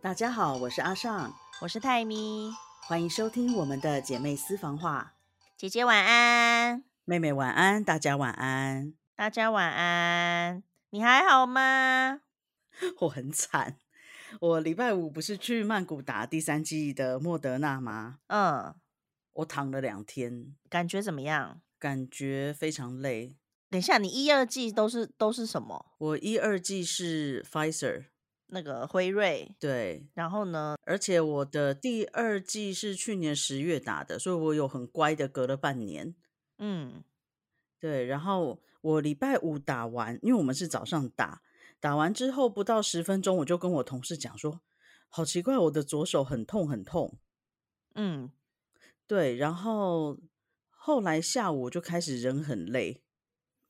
大家好，我是阿尚，我是泰咪，欢迎收听我们的姐妹私房话。姐姐晚安，妹妹晚安，大家晚安，大家晚安。你还好吗？我很惨，我礼拜五不是去曼谷打第三季的莫德纳吗？嗯，我躺了两天，感觉怎么样？感觉非常累。等一下，你一二季都是都是什么？我一二季是 Pfizer，那个辉瑞。对，然后呢？而且我的第二季是去年十月打的，所以我有很乖的隔了半年。嗯，对。然后我礼拜五打完，因为我们是早上打，打完之后不到十分钟，我就跟我同事讲说，好奇怪，我的左手很痛很痛。嗯，对。然后后来下午就开始人很累。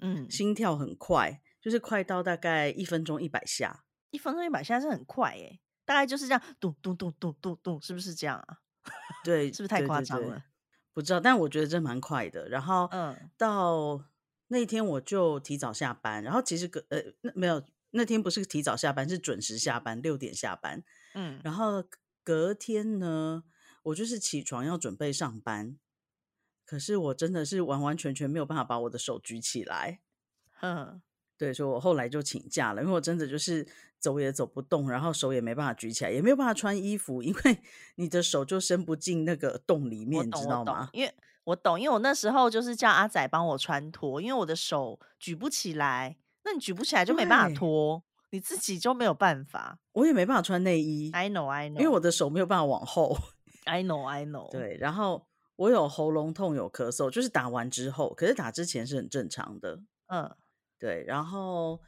嗯，心跳很快，就是快到大概一分钟一百下，一分钟一百下是很快诶，大概就是这样，咚咚咚咚咚咚，是不是这样啊？对，是不是太夸张了？不知道，但我觉得这蛮快的。然后，嗯，到那天我就提早下班，然后其实隔呃那没有那天不是提早下班，是准时下班，六点下班。嗯，然后隔天呢，我就是起床要准备上班。可是我真的是完完全全没有办法把我的手举起来，嗯，对，所以我后来就请假了，因为我真的就是走也走不动，然后手也没办法举起来，也没有办法穿衣服，因为 你的手就伸不进那个洞里面，你知道吗？因为我懂，因为我那时候就是叫阿仔帮我穿脱，因为我的手举不起来，那你举不起来就没办法脱，你自己就没有办法，我也没办法穿内衣，I know I know，因为我的手没有办法往后，I know I know，对，然后。我有喉咙痛，有咳嗽，就是打完之后，可是打之前是很正常的。嗯，对。然后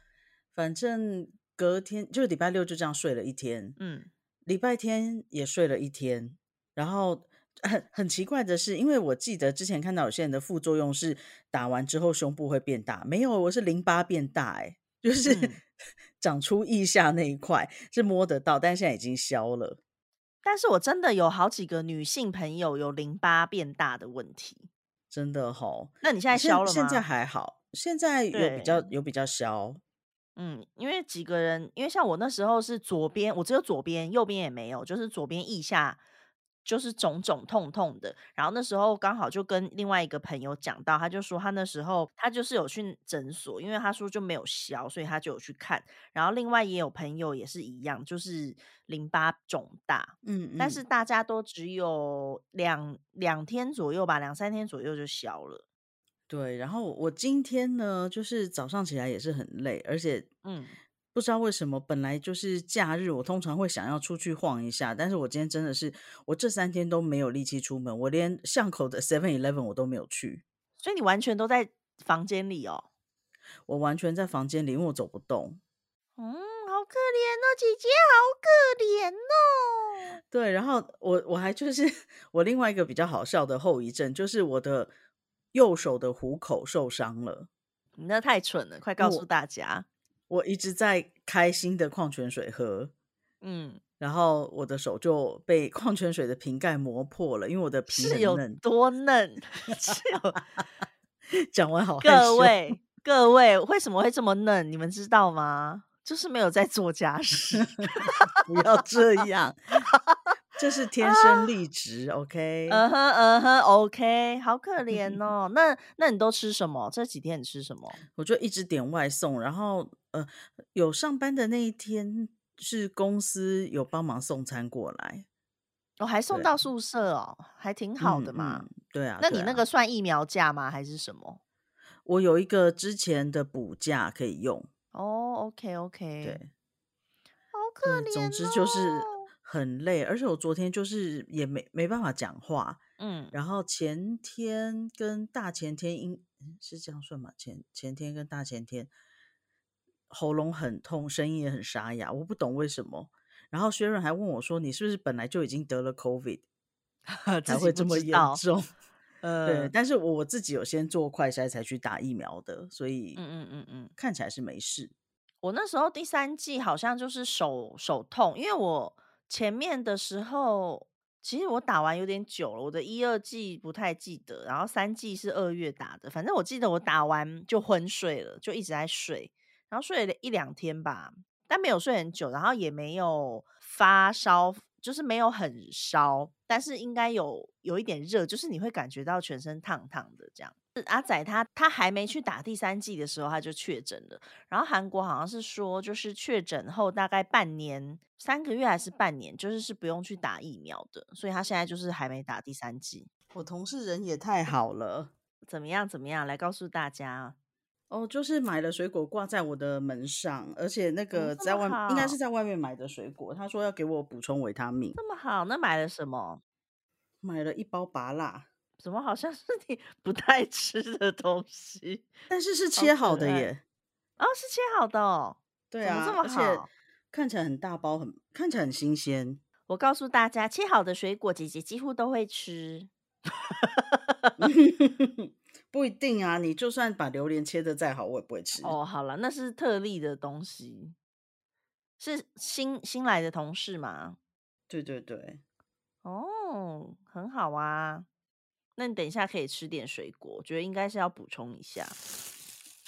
反正隔天就是礼拜六就这样睡了一天，嗯，礼拜天也睡了一天。然后很很奇怪的是，因为我记得之前看到有些人的副作用是打完之后胸部会变大，没有，我是淋巴变大，哎，就是 长出腋下那一块是摸得到，但是现在已经消了。但是我真的有好几个女性朋友有淋巴变大的问题，真的吼。那你现在消了吗？现在还好，现在有比较有比较消。嗯，因为几个人，因为像我那时候是左边，我只有左边，右边也没有，就是左边腋下。就是肿肿痛痛的，然后那时候刚好就跟另外一个朋友讲到，他就说他那时候他就是有去诊所，因为他说就没有消，所以他就有去看。然后另外也有朋友也是一样，就是淋巴肿大，嗯，但是大家都只有两两天左右吧，两三天左右就消了。对，然后我今天呢，就是早上起来也是很累，而且嗯。不知道为什么，本来就是假日，我通常会想要出去晃一下，但是我今天真的是，我这三天都没有力气出门，我连巷口的 Seven Eleven 我都没有去，所以你完全都在房间里哦。我完全在房间里，因为我走不动。嗯，好可怜哦，姐姐好可怜哦。对，然后我我还就是 我另外一个比较好笑的后遗症，就是我的右手的虎口受伤了。你那太蠢了，快告诉大家。我一直在开新的矿泉水喝，嗯，然后我的手就被矿泉水的瓶盖磨破了，因为我的皮 是有，多嫩。讲完好，各位各位，为什么会这么嫩？你们知道吗？就是没有在做家事，不要这样。这是天生丽质，OK？嗯哼嗯哼，OK，好可怜哦。那那你都吃什么？这几天你吃什么？我就一直点外送，然后呃，有上班的那一天是公司有帮忙送餐过来，我还送到宿舍哦，还挺好的嘛。对啊，那你那个算疫苗价吗？还是什么？我有一个之前的补假可以用。哦，OK OK，对，好可怜。总之就是。很累，而且我昨天就是也没没办法讲话，嗯，然后前天跟大前天应是这样算吗？前前天跟大前天喉咙很痛，声音也很沙哑，我不懂为什么。然后薛润还问我说：“你是不是本来就已经得了 COVID 才会这么严重？” 呃，对，但是我我自己有先做快筛才去打疫苗的，所以嗯嗯嗯嗯，看起来是没事。我那时候第三季好像就是手手痛，因为我。前面的时候，其实我打完有点久了，我的一二季不太记得，然后三季是二月打的，反正我记得我打完就昏睡了，就一直在睡，然后睡了一两天吧，但没有睡很久，然后也没有发烧，就是没有很烧，但是应该有有一点热，就是你会感觉到全身烫烫的这样。阿仔他他还没去打第三剂的时候他就确诊了，然后韩国好像是说就是确诊后大概半年、三个月还是半年，就是是不用去打疫苗的，所以他现在就是还没打第三剂。我同事人也太好了，怎么样？怎么样？来告诉大家。哦，就是买了水果挂在我的门上，而且那个在外应该是在外面买的水果。他说要给我补充维他命，这么好。那买了什么？买了一包拔辣，怎么好像是你 不太吃的东西？但是是切好的耶。哦，是切好的哦。对啊，这么好，看起来很大包，很看起来很新鲜。我告诉大家，切好的水果，姐姐几乎都会吃。不一定啊，你就算把榴莲切的再好，我也不会吃。哦，好了，那是特例的东西，是新新来的同事吗？对对对。哦，很好啊。那你等一下可以吃点水果，我觉得应该是要补充一下。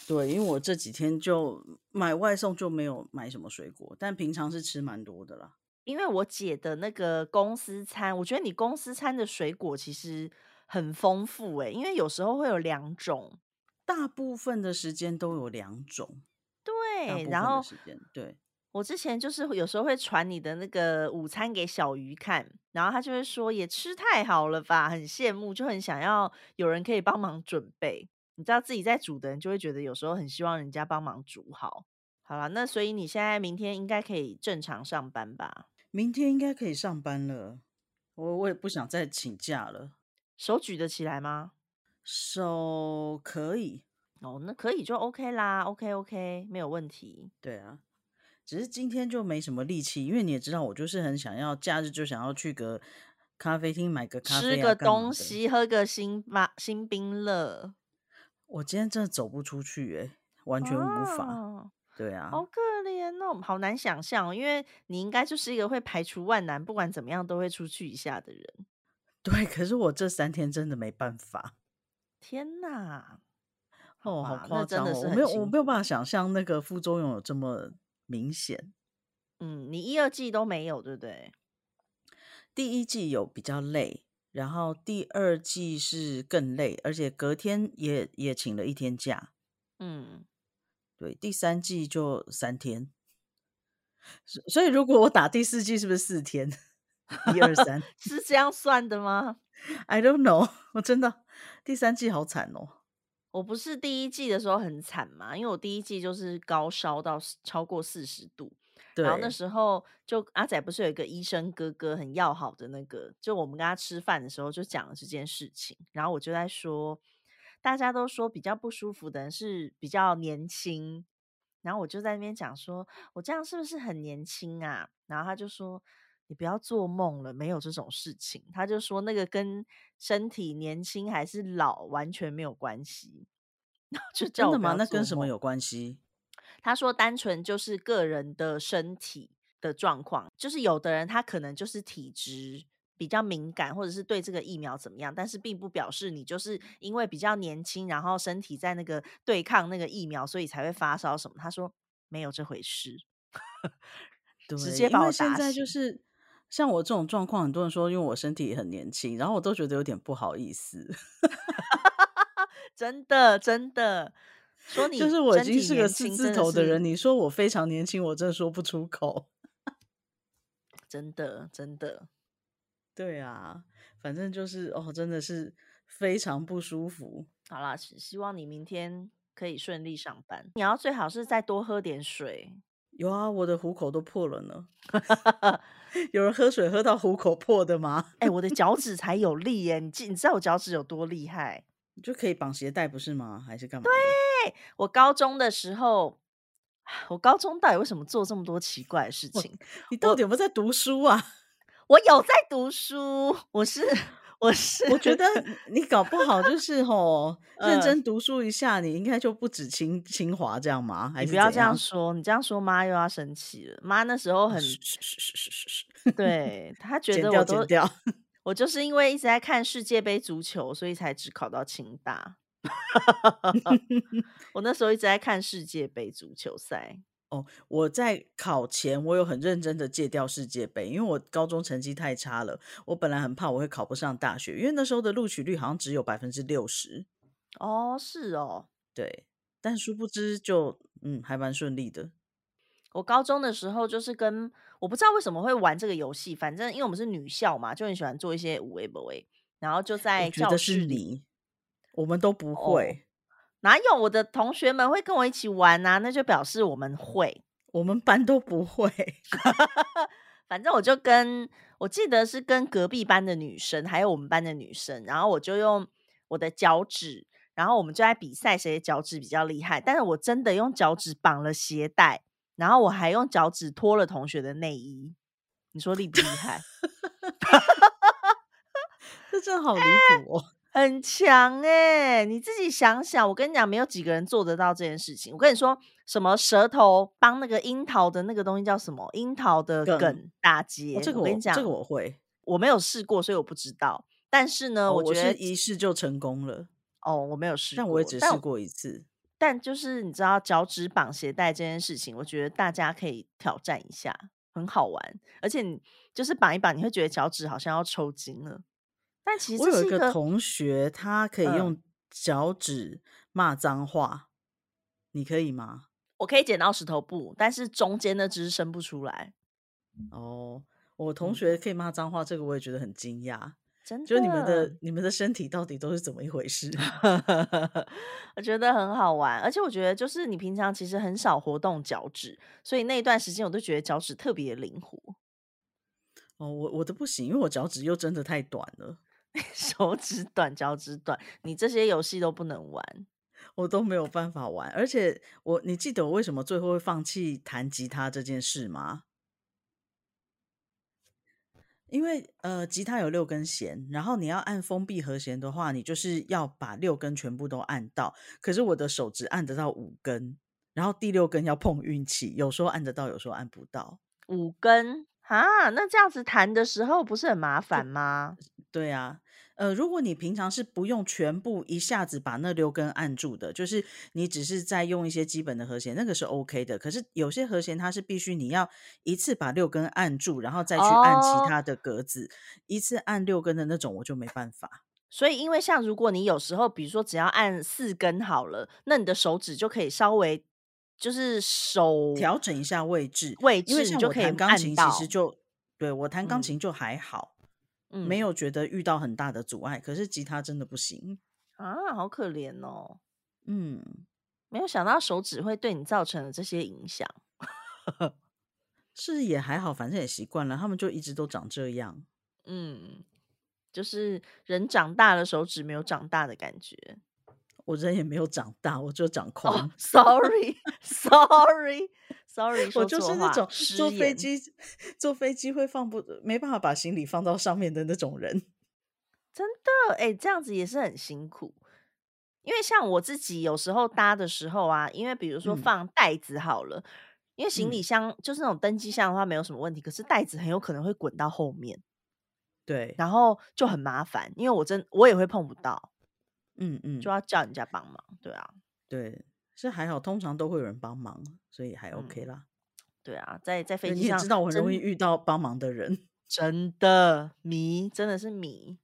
对，因为我这几天就买外送就没有买什么水果，但平常是吃蛮多的啦。因为我姐的那个公司餐，我觉得你公司餐的水果其实。很丰富哎，因为有时候会有两种，大部分的时间都有两种。对，然后时间对，我之前就是有时候会传你的那个午餐给小鱼看，然后他就会说也吃太好了吧，很羡慕，就很想要有人可以帮忙准备。你知道自己在煮的人就会觉得有时候很希望人家帮忙煮好。好了，那所以你现在明天应该可以正常上班吧？明天应该可以上班了，我我也不想再请假了。手举得起来吗？手可以哦，那可以就 OK 啦，OK OK，没有问题。对啊，只是今天就没什么力气，因为你也知道，我就是很想要假日就想要去个咖啡厅买个咖啡，吃个东西，喝个星巴星冰乐。我今天真的走不出去，哎，完全无法。对啊，好可怜哦，好难想象，因为你应该就是一个会排除万难，不管怎么样都会出去一下的人。对，可是我这三天真的没办法。天哪！哦，好夸张哦！我没有，我没有办法想象那个副作用有这么明显。嗯，你一二季都没有，对不对？第一季有比较累，然后第二季是更累，而且隔天也也请了一天假。嗯，对，第三季就三天。所以如果我打第四季，是不是四天？一二三，是这样算的吗？I don't know，我真的第三季好惨哦。我不是第一季的时候很惨嘛，因为我第一季就是高烧到超过四十度，然后那时候就阿仔不是有一个医生哥哥很要好的那个，就我们跟他吃饭的时候就讲了这件事情，然后我就在说，大家都说比较不舒服的人是比较年轻，然后我就在那边讲说，我这样是不是很年轻啊？然后他就说。你不要做梦了，没有这种事情。他就说那个跟身体年轻还是老完全没有关系。就真的吗？那跟什么有关系？他说单纯就是个人的身体的状况，就是有的人他可能就是体质比较敏感，或者是对这个疫苗怎么样，但是并不表示你就是因为比较年轻，然后身体在那个对抗那个疫苗，所以才会发烧什么。他说没有这回事，直接把我打死。像我这种状况，很多人说，因为我身体很年轻，然后我都觉得有点不好意思。真的，真的，说你就是我已经是个四字头的人，你说我非常年轻，我真的说不出口。真的，真的，对啊，反正就是哦，真的是非常不舒服。好啦，希望你明天可以顺利上班。你要最好是再多喝点水。有啊，我的虎口都破了呢。有人喝水喝到虎口破的吗？哎，我的 脚趾才有力耶！你知你知道我脚趾有多厉害？你就可以绑鞋带不是吗？还是干嘛？对，我高中的时候，我高中到底为什么做这么多奇怪的事情？你到底有没有在读书啊？我有在读书，我是。我是我觉得 你搞不好就是吼认真读书一下，你应该就不止清清华这样吗？你不要这样说，你这样说妈又要生气了。妈那时候很对 她觉得我都 我就是因为一直在看世界杯足球，所以才只考到清大。我那时候一直在看世界杯足球赛。哦，我在考前我有很认真的戒掉世界杯，因为我高中成绩太差了，我本来很怕我会考不上大学，因为那时候的录取率好像只有百分之六十。哦，是哦，对，但殊不知就嗯还蛮顺利的。我高中的时候就是跟我不知道为什么会玩这个游戏，反正因为我们是女校嘛，就很喜欢做一些五 A 不 A，然后就在教室里。你，我们都不哦，会，哪有我的同学们会跟我一起玩啊？那就表示我们会。我们班都不会。反正我就跟我记得是跟隔壁班的女生，还有我们班的女生，然后我就用我的脚趾，然后我们就在比赛谁的脚趾比较厉害。但是我真的用脚趾绑了鞋带，然后我还用脚趾脱了同学的内衣。你说厉不厉害？这真的好离谱哦！很强哎、你自己想想，我跟你讲，没有几个人做得到这件事情。我跟你说，什么舌头帮那个樱桃的那个东西叫什么？樱桃的梗梗打哦，结。这个我跟你讲，这个我会我没有试过，所以我不知道。但是呢，哦，我觉得一试就成功了，哦，我没有试但我也只试过一次。但就是你知道脚趾绑鞋带这件事情，我觉得大家可以挑战一下，很好玩。而且你就是绑一绑，你会觉得脚趾好像要抽筋了。但其实我有一个同学，他可以嗯，用脚趾骂脏话，你可以吗？我可以剪到石头布，但是中间那只是伸不出来。哦，我同嗯，学可以骂脏话，这个我也觉得很惊讶。真的就是你们的，的你们的身体到底都是怎么一回事？我觉得很好玩。而且我觉得就是你平常其实很少活动脚趾，所以那一段时间我都觉得脚趾特别灵活。哦，我我的不行，因为我脚趾又真的太短了，手指短，脚趾短，你这些游戏都不能玩。我都没有办法玩。而且我，你记得我为什么最后会放弃弹吉他这件事吗？因为呃，吉他有六根弦，然后你要按封闭和弦的话，你就是要把六根全部都按到。可是我的手只按得到五根，然后第六根要碰运气，有时候按得到，有时候按不到。五根啊，那这样子弹的时候不是很麻烦吗？对啊，呃，如果你平常是不用全部一下子把那六根按住的，就是你只是在用一些基本的和弦，那个是 OK 的。可是有些和弦它是必须你要一次把六根按住，然后再去按其哦，他的格子，一次按六根的那种我就没办法。所以因为像如果你有时候，比如说只要按四根好了，那你的手指就可以稍微就是手调整一下位置，位因为置，你就可以像我弹钢琴，其实。就对我弹钢嗯琴就还好，没嗯有觉得遇到很大的阻碍。可是吉他真的不行。啊，好可怜哦，嗯，没有想到手指会对你造成了这些影响。是也还好，反正也习惯了，他们就一直都长这样。嗯，就是人长大了，手指没有长大的感觉。我人也没有长大，我就长哦宽。，sorry，sorry，sorry，我说错话，就是那种坐飞。机坐飞机会放不没办法把行李放到上面的那种人。真的，哎、这样子也是很辛苦。因为像我自己有时候搭的时候啊，因为比如说嗯放袋子好了，因为行李嗯，箱就是那种登机箱的话没有什么问题，可是袋子很有可能会滚到后面，对，然后就很麻烦，因为我真我也会碰不到，嗯嗯，就要叫人家帮忙。对啊，对，是还好，通常都会有人帮忙，所以还 OK 嗯，啦。对啊，在在飞对，机上你也知道我很容易遇到帮忙的人。真的迷，真的是迷。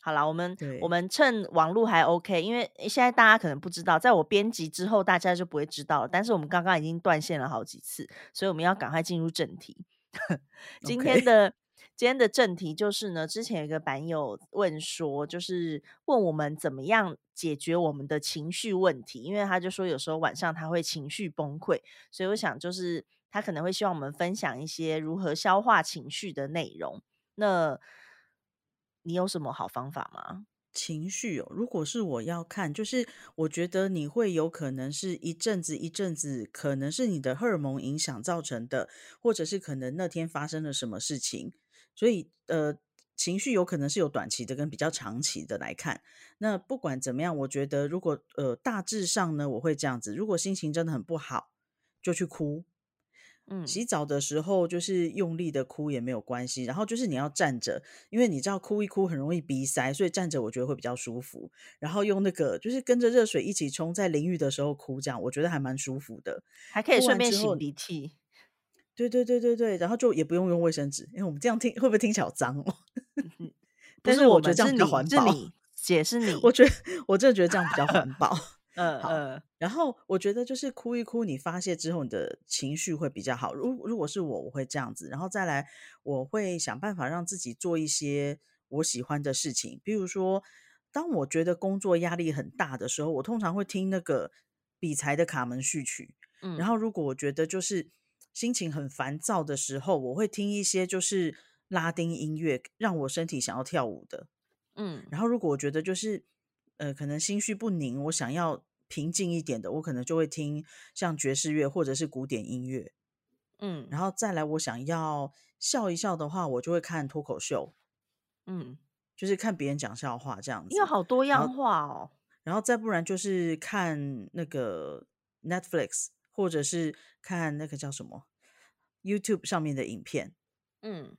好了，我们我对，们趁网络还 OK，因为现在大家可能不知道，在我编辑之后，大家就不会知道了。但是我们刚刚已经断线了好几次，所以我们要赶快进入正题。今天的今天的正题就是呢，之前有一个版友问说，就是问我们怎么样解决我们的情绪问题，因为他就说有时候晚上他会情绪崩溃，所以我想就是他可能会希望我们分享一些如何消化情绪的内容。那你有什么好方法吗？情绪哦，如果是我要看，就是我觉得你会有可能是一阵子一阵子，可能是你的荷尔蒙影响造成的，或者是可能那天发生了什么事情，所以呃，情绪有可能是有短期的跟比较长期的来看。那不管怎么样，我觉得如果呃大致上呢，我会这样子，如果心情真的很不好，就去哭。嗯洗澡的时候就是用力的哭也没有关系，然后就是你要站着，因为你知道哭一哭很容易鼻塞，所以站着我觉得会比较舒服。然后用那个就是跟着热水一起冲，在淋浴的时候哭，这样我觉得还蛮舒服的。还可以哭顺便擤鼻涕。对对对对对，然后就也不用用卫生纸，因为我们这样听会不会听起来好脏哦？但是我觉得这样，比较环保。姐是 你。我觉得我真的觉得这样比较环保。好，嗯嗯然后我觉得就是哭一哭，你发泄之后，你的情绪会比较好。如如果是我，我会这样子，然后再来，我会想办法让自己做一些我喜欢的事情。比如说，当我觉得工作压力很大的时候，我通常会听那个比才的卡门序曲。嗯然嗯后，如果我觉得就是心情很烦躁的时候，我会听一些就是拉丁音乐，让我身体想要跳舞的。嗯然后如果我觉得就是呃，可能心绪不宁，我想要平静一点的，我可能就会听像爵士乐或者是古典音乐。嗯然后再来，我想要笑一笑的话，我就会看脱口秀，嗯，就是看别人讲笑话这样子。你有好多样化哦。然后再不然就是看那个 Netflix，或者是看那个叫什么 YouTube 上面的影片。嗯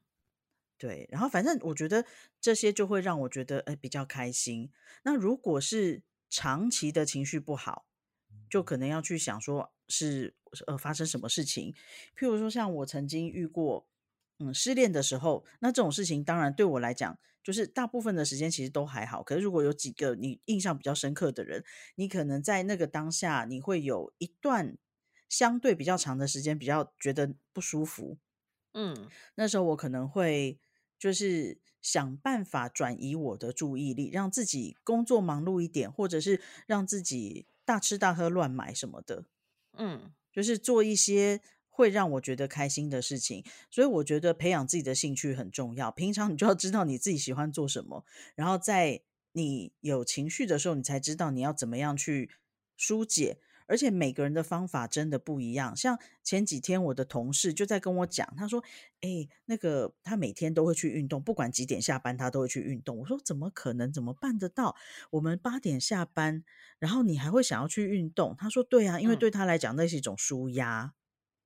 对，然后反正我觉得这些就会让我觉得，呃，比较开心。那如果是长期的情绪不好，就可能要去想说是呃发生什么事情。譬如说，像我曾经遇过，嗯，失恋的时候，那这种事情当然对我来讲，就是大部分的时间其实都还好。可是如果有几个你印象比较深刻的人，你可能在那个当下，你会有一段相对比较长的时间，比较觉得不舒服。嗯那时候我可能会就是想办法转移我的注意力，让自己工作忙碌一点，或者是让自己大吃大喝乱买什么的，嗯就是做一些会让我觉得开心的事情。所以我觉得培养自己的兴趣很重要。平常你就要知道你自己喜欢做什么，然后在你有情绪的时候，你才知道你要怎么样去疏解。而且每个人的方法真的不一样。像前几天我的同事就在跟我讲，他说：“哎，那个他每天都会去运动，不管几点下班，他都会去运动。”我说：“怎么可能？怎么办得到？我们八点下班，然后你还会想要去运动？”他说：“对啊，因为嗯对他来讲那是一种舒压。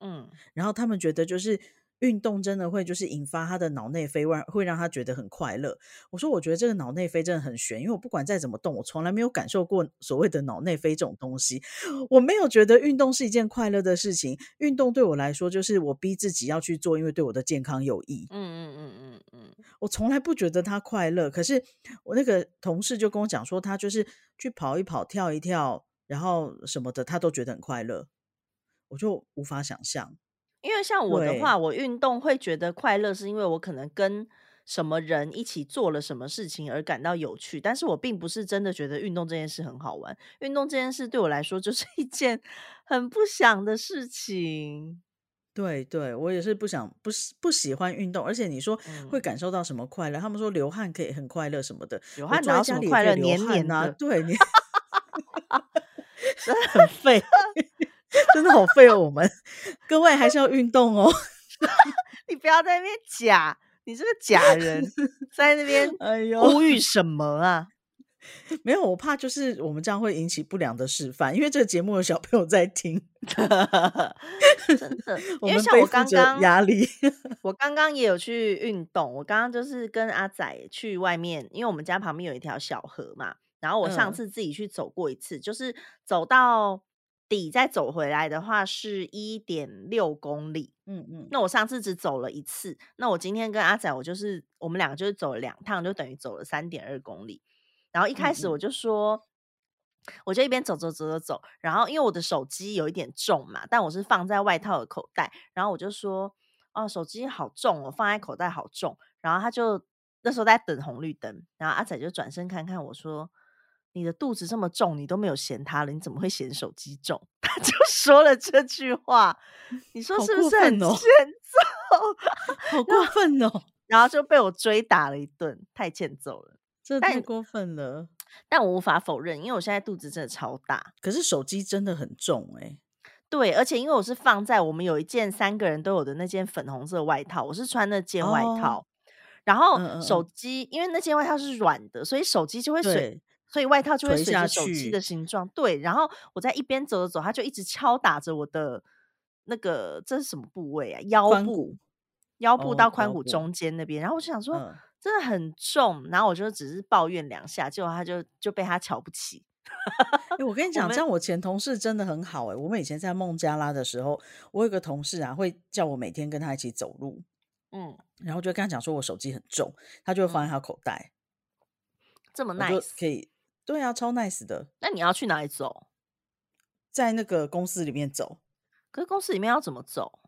嗯然后他们觉得就是运动真的会就是引发他的脑内啡，会会让他觉得很快乐。我说我觉得这个脑内啡真的很悬，因为我不管再怎么动，我从来没有感受过所谓的脑内啡这种东西。我没有觉得运动是一件快乐的事情，运动对我来说就是我逼自己要去做，因为对我的健康有益。嗯嗯嗯嗯嗯我从来不觉得他快乐，可是我那个同事就跟我讲说，他就是去跑一跑、跳一跳，然后什么的，他都觉得很快乐，我就无法想象。因为像我的对话，我运动会觉得快乐，是因为我可能跟什么人一起做了什么事情而感到有趣，但是我并不是真的觉得运动这件事很好玩。运动这件事对我来说就是一件很不想的事情。对对，我也是不想不喜不喜欢运动，而且你说会嗯，感受到什么快乐？他们说流汗可以很快乐什么的，流汗哪有什么快乐？黏流汗呐、黏的，对你 真的很废，真的好废哦。我们各位还是要运动哦。你不要在那边假，你这个假人在那边哎呦，呼吁什么啊？没有，我怕就是我们这样会引起不良的示范，因为这个节目有小朋友在听，真的，我因为像我刚着刚压力。我刚刚也有去运动，我刚刚就是跟阿仔去外面，因为我们家旁边有一条小河嘛，然后我上嗯次自己去走过一次，就是走到底再走回来的话是一点六公里。嗯嗯那我上次只走了一次，那我今天跟阿仔，我就是我们两个就是走了两趟，就等于走了三点二公里。然后一开始我就说，我就一边走走走走走，然后因为我的手机有一点重嘛，但我是放在外套的口袋，然后我就说，哦，手机好重哦，放在口袋好重。然后他就那时候在等红绿灯，然后阿仔就转身看看我说。你的肚子这么重，你都没有嫌它了，你怎么会嫌手机重？他就说了这句话，你说是不是很欠 揍？好过分哦，然后就被我追打了一顿，太欠揍了。但这太过分了。但我无法否认，因为我现在肚子真的超大。可是手机真的很重哎、对，而且因为我是放在我们有一件三个人都有的那件粉红色外套，我是穿那件外哦套，然后手嗯机因为那件外套是软的，所以手机就会随，对，所以外套就会随着手机的形状。对，然后我在一边走着走，它就一直敲打着我的那个这是什么部位啊？腰部腰部到髋骨中间那边，然后我就想说嗯，真的很重，然后我就只是抱怨两下，结果他就就被他瞧不起。哎，我跟你讲，这我们样我前同事真的很好哎。我们以前在孟加拉的时候，我有个同事啊，会叫我每天跟他一起走路，嗯然后就跟他讲说我手机很重，他就会放嗯，在他口袋，这么 nice，可以，对啊，超 nice 的，那你要去哪里走？在那个公司里面走，可是公司里面要怎么走？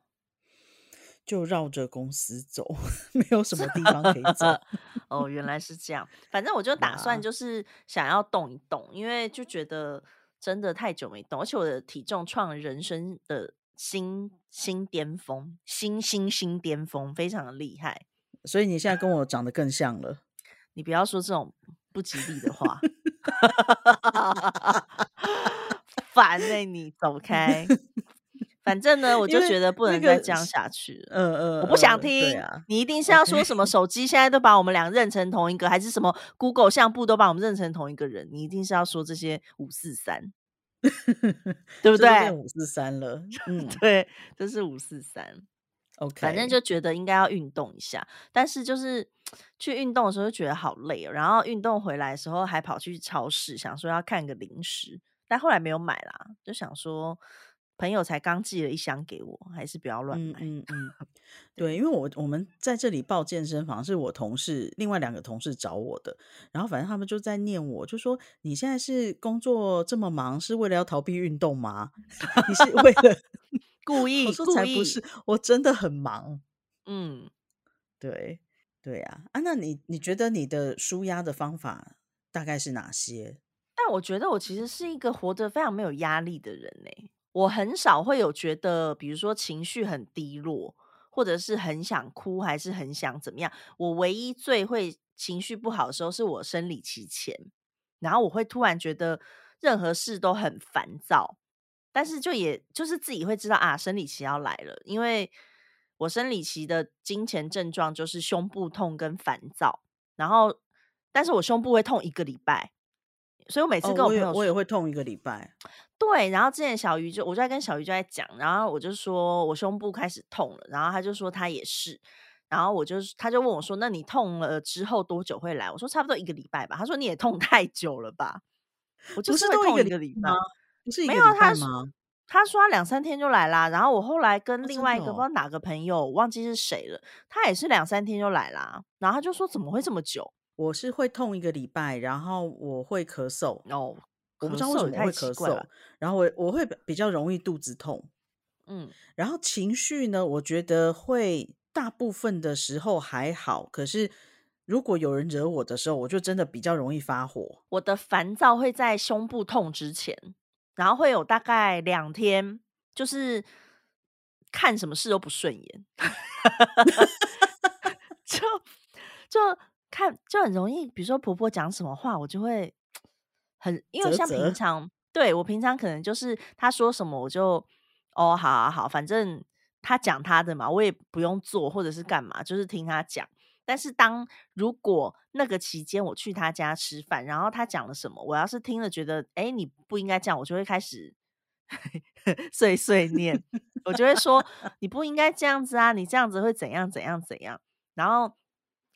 就绕着公司走，没有什么地方可以走 哦，原来是这样。反正我就打算。就是想要动一动，因为就觉得真的太久没动，而且我的体重创了人生的新新巅峰，新新新巅峰，非常的厉害。所以你现在跟我长得更像了。你不要说这种不吉利的话，烦欸你，走开。反正呢，我就觉得不能再这样下去了。嗯嗯我不想听，啊你一定是要说什么手机现在都把我们俩认成同一个，还是什么 Google 相簿都把我们认成同一个人？你一定是要说这些五四三，对不对？五四三了。嗯 对，这是五四三。反正就觉得应该要运动一下，但是就是去运动的时候就觉得好累哦，然后运动回来的时候还跑去超市，想说要看个零食，但后来没有买啦，就想说朋友才刚寄了一箱给我，还是不要乱买。嗯嗯 嗯，对，因为我我们在这里报健身房，是我同事另外两个同事找我的，然后反正他们就在念我，就说你现在是工作这么忙，是为了要逃避运动吗？你是为了？故我意说故意，才不是，我真的很忙。嗯。对对呀，啊，那你你觉得你的舒压的方法大概是哪些？但我觉得我其实是一个活得非常没有压力的人呢、我很少会有觉得，比如说情绪很低落，或者是很想哭，还是很想怎么样。我唯一最会情绪不好的时候，是我生理期前，然后我会突然觉得任何事都很烦躁，但是就也就是自己会知道啊，生理期要来了，因为我生理期的经前症状就是胸部痛跟烦躁，然后但是我胸部会痛一个礼拜。所以我每次哦，跟我我也我也会痛一个礼拜。对，然后之前小鱼就我就在跟小鱼就在讲，然后我就说我胸部开始痛了，然后他就说他也是，然后我就他就问我说，那你痛了之后多久会来？我说差不多一个礼拜吧。他说你也痛太久了吧？我就是痛一个礼拜？不是一没有啊，他？他说他两三天就来啦。然后我后来跟哦，另外一个不知道哪个朋友，我忘记是谁了，他也是两三天就来啦。然后他就说怎么会这么久？我是会痛一个礼拜，然后我会咳嗽，哦，我不知道为什么会咳嗽。然后我我会比比较容易肚子痛，嗯，然后情绪呢，我觉得会大部分的时候还好，可是如果有人惹我的时候，我就真的比较容易发火。我的烦躁会在胸部痛之前，然后会有大概两天，就是看什么事都不顺眼，就就看就很容易，比如说婆婆讲什么话，我就会很，因为像平啧，常对我平常可能就是她说什么我就哦，好好好，反正她讲她的嘛，我也不用做或者是干嘛，就是听她讲。但是当如果那个期间我去他家吃饭，然后他讲了什么，我要是听了觉得，哎，你不应该这样，我就会开始 碎碎念，我就会说你不应该这样子啊，你这样子会怎样怎样怎样。然后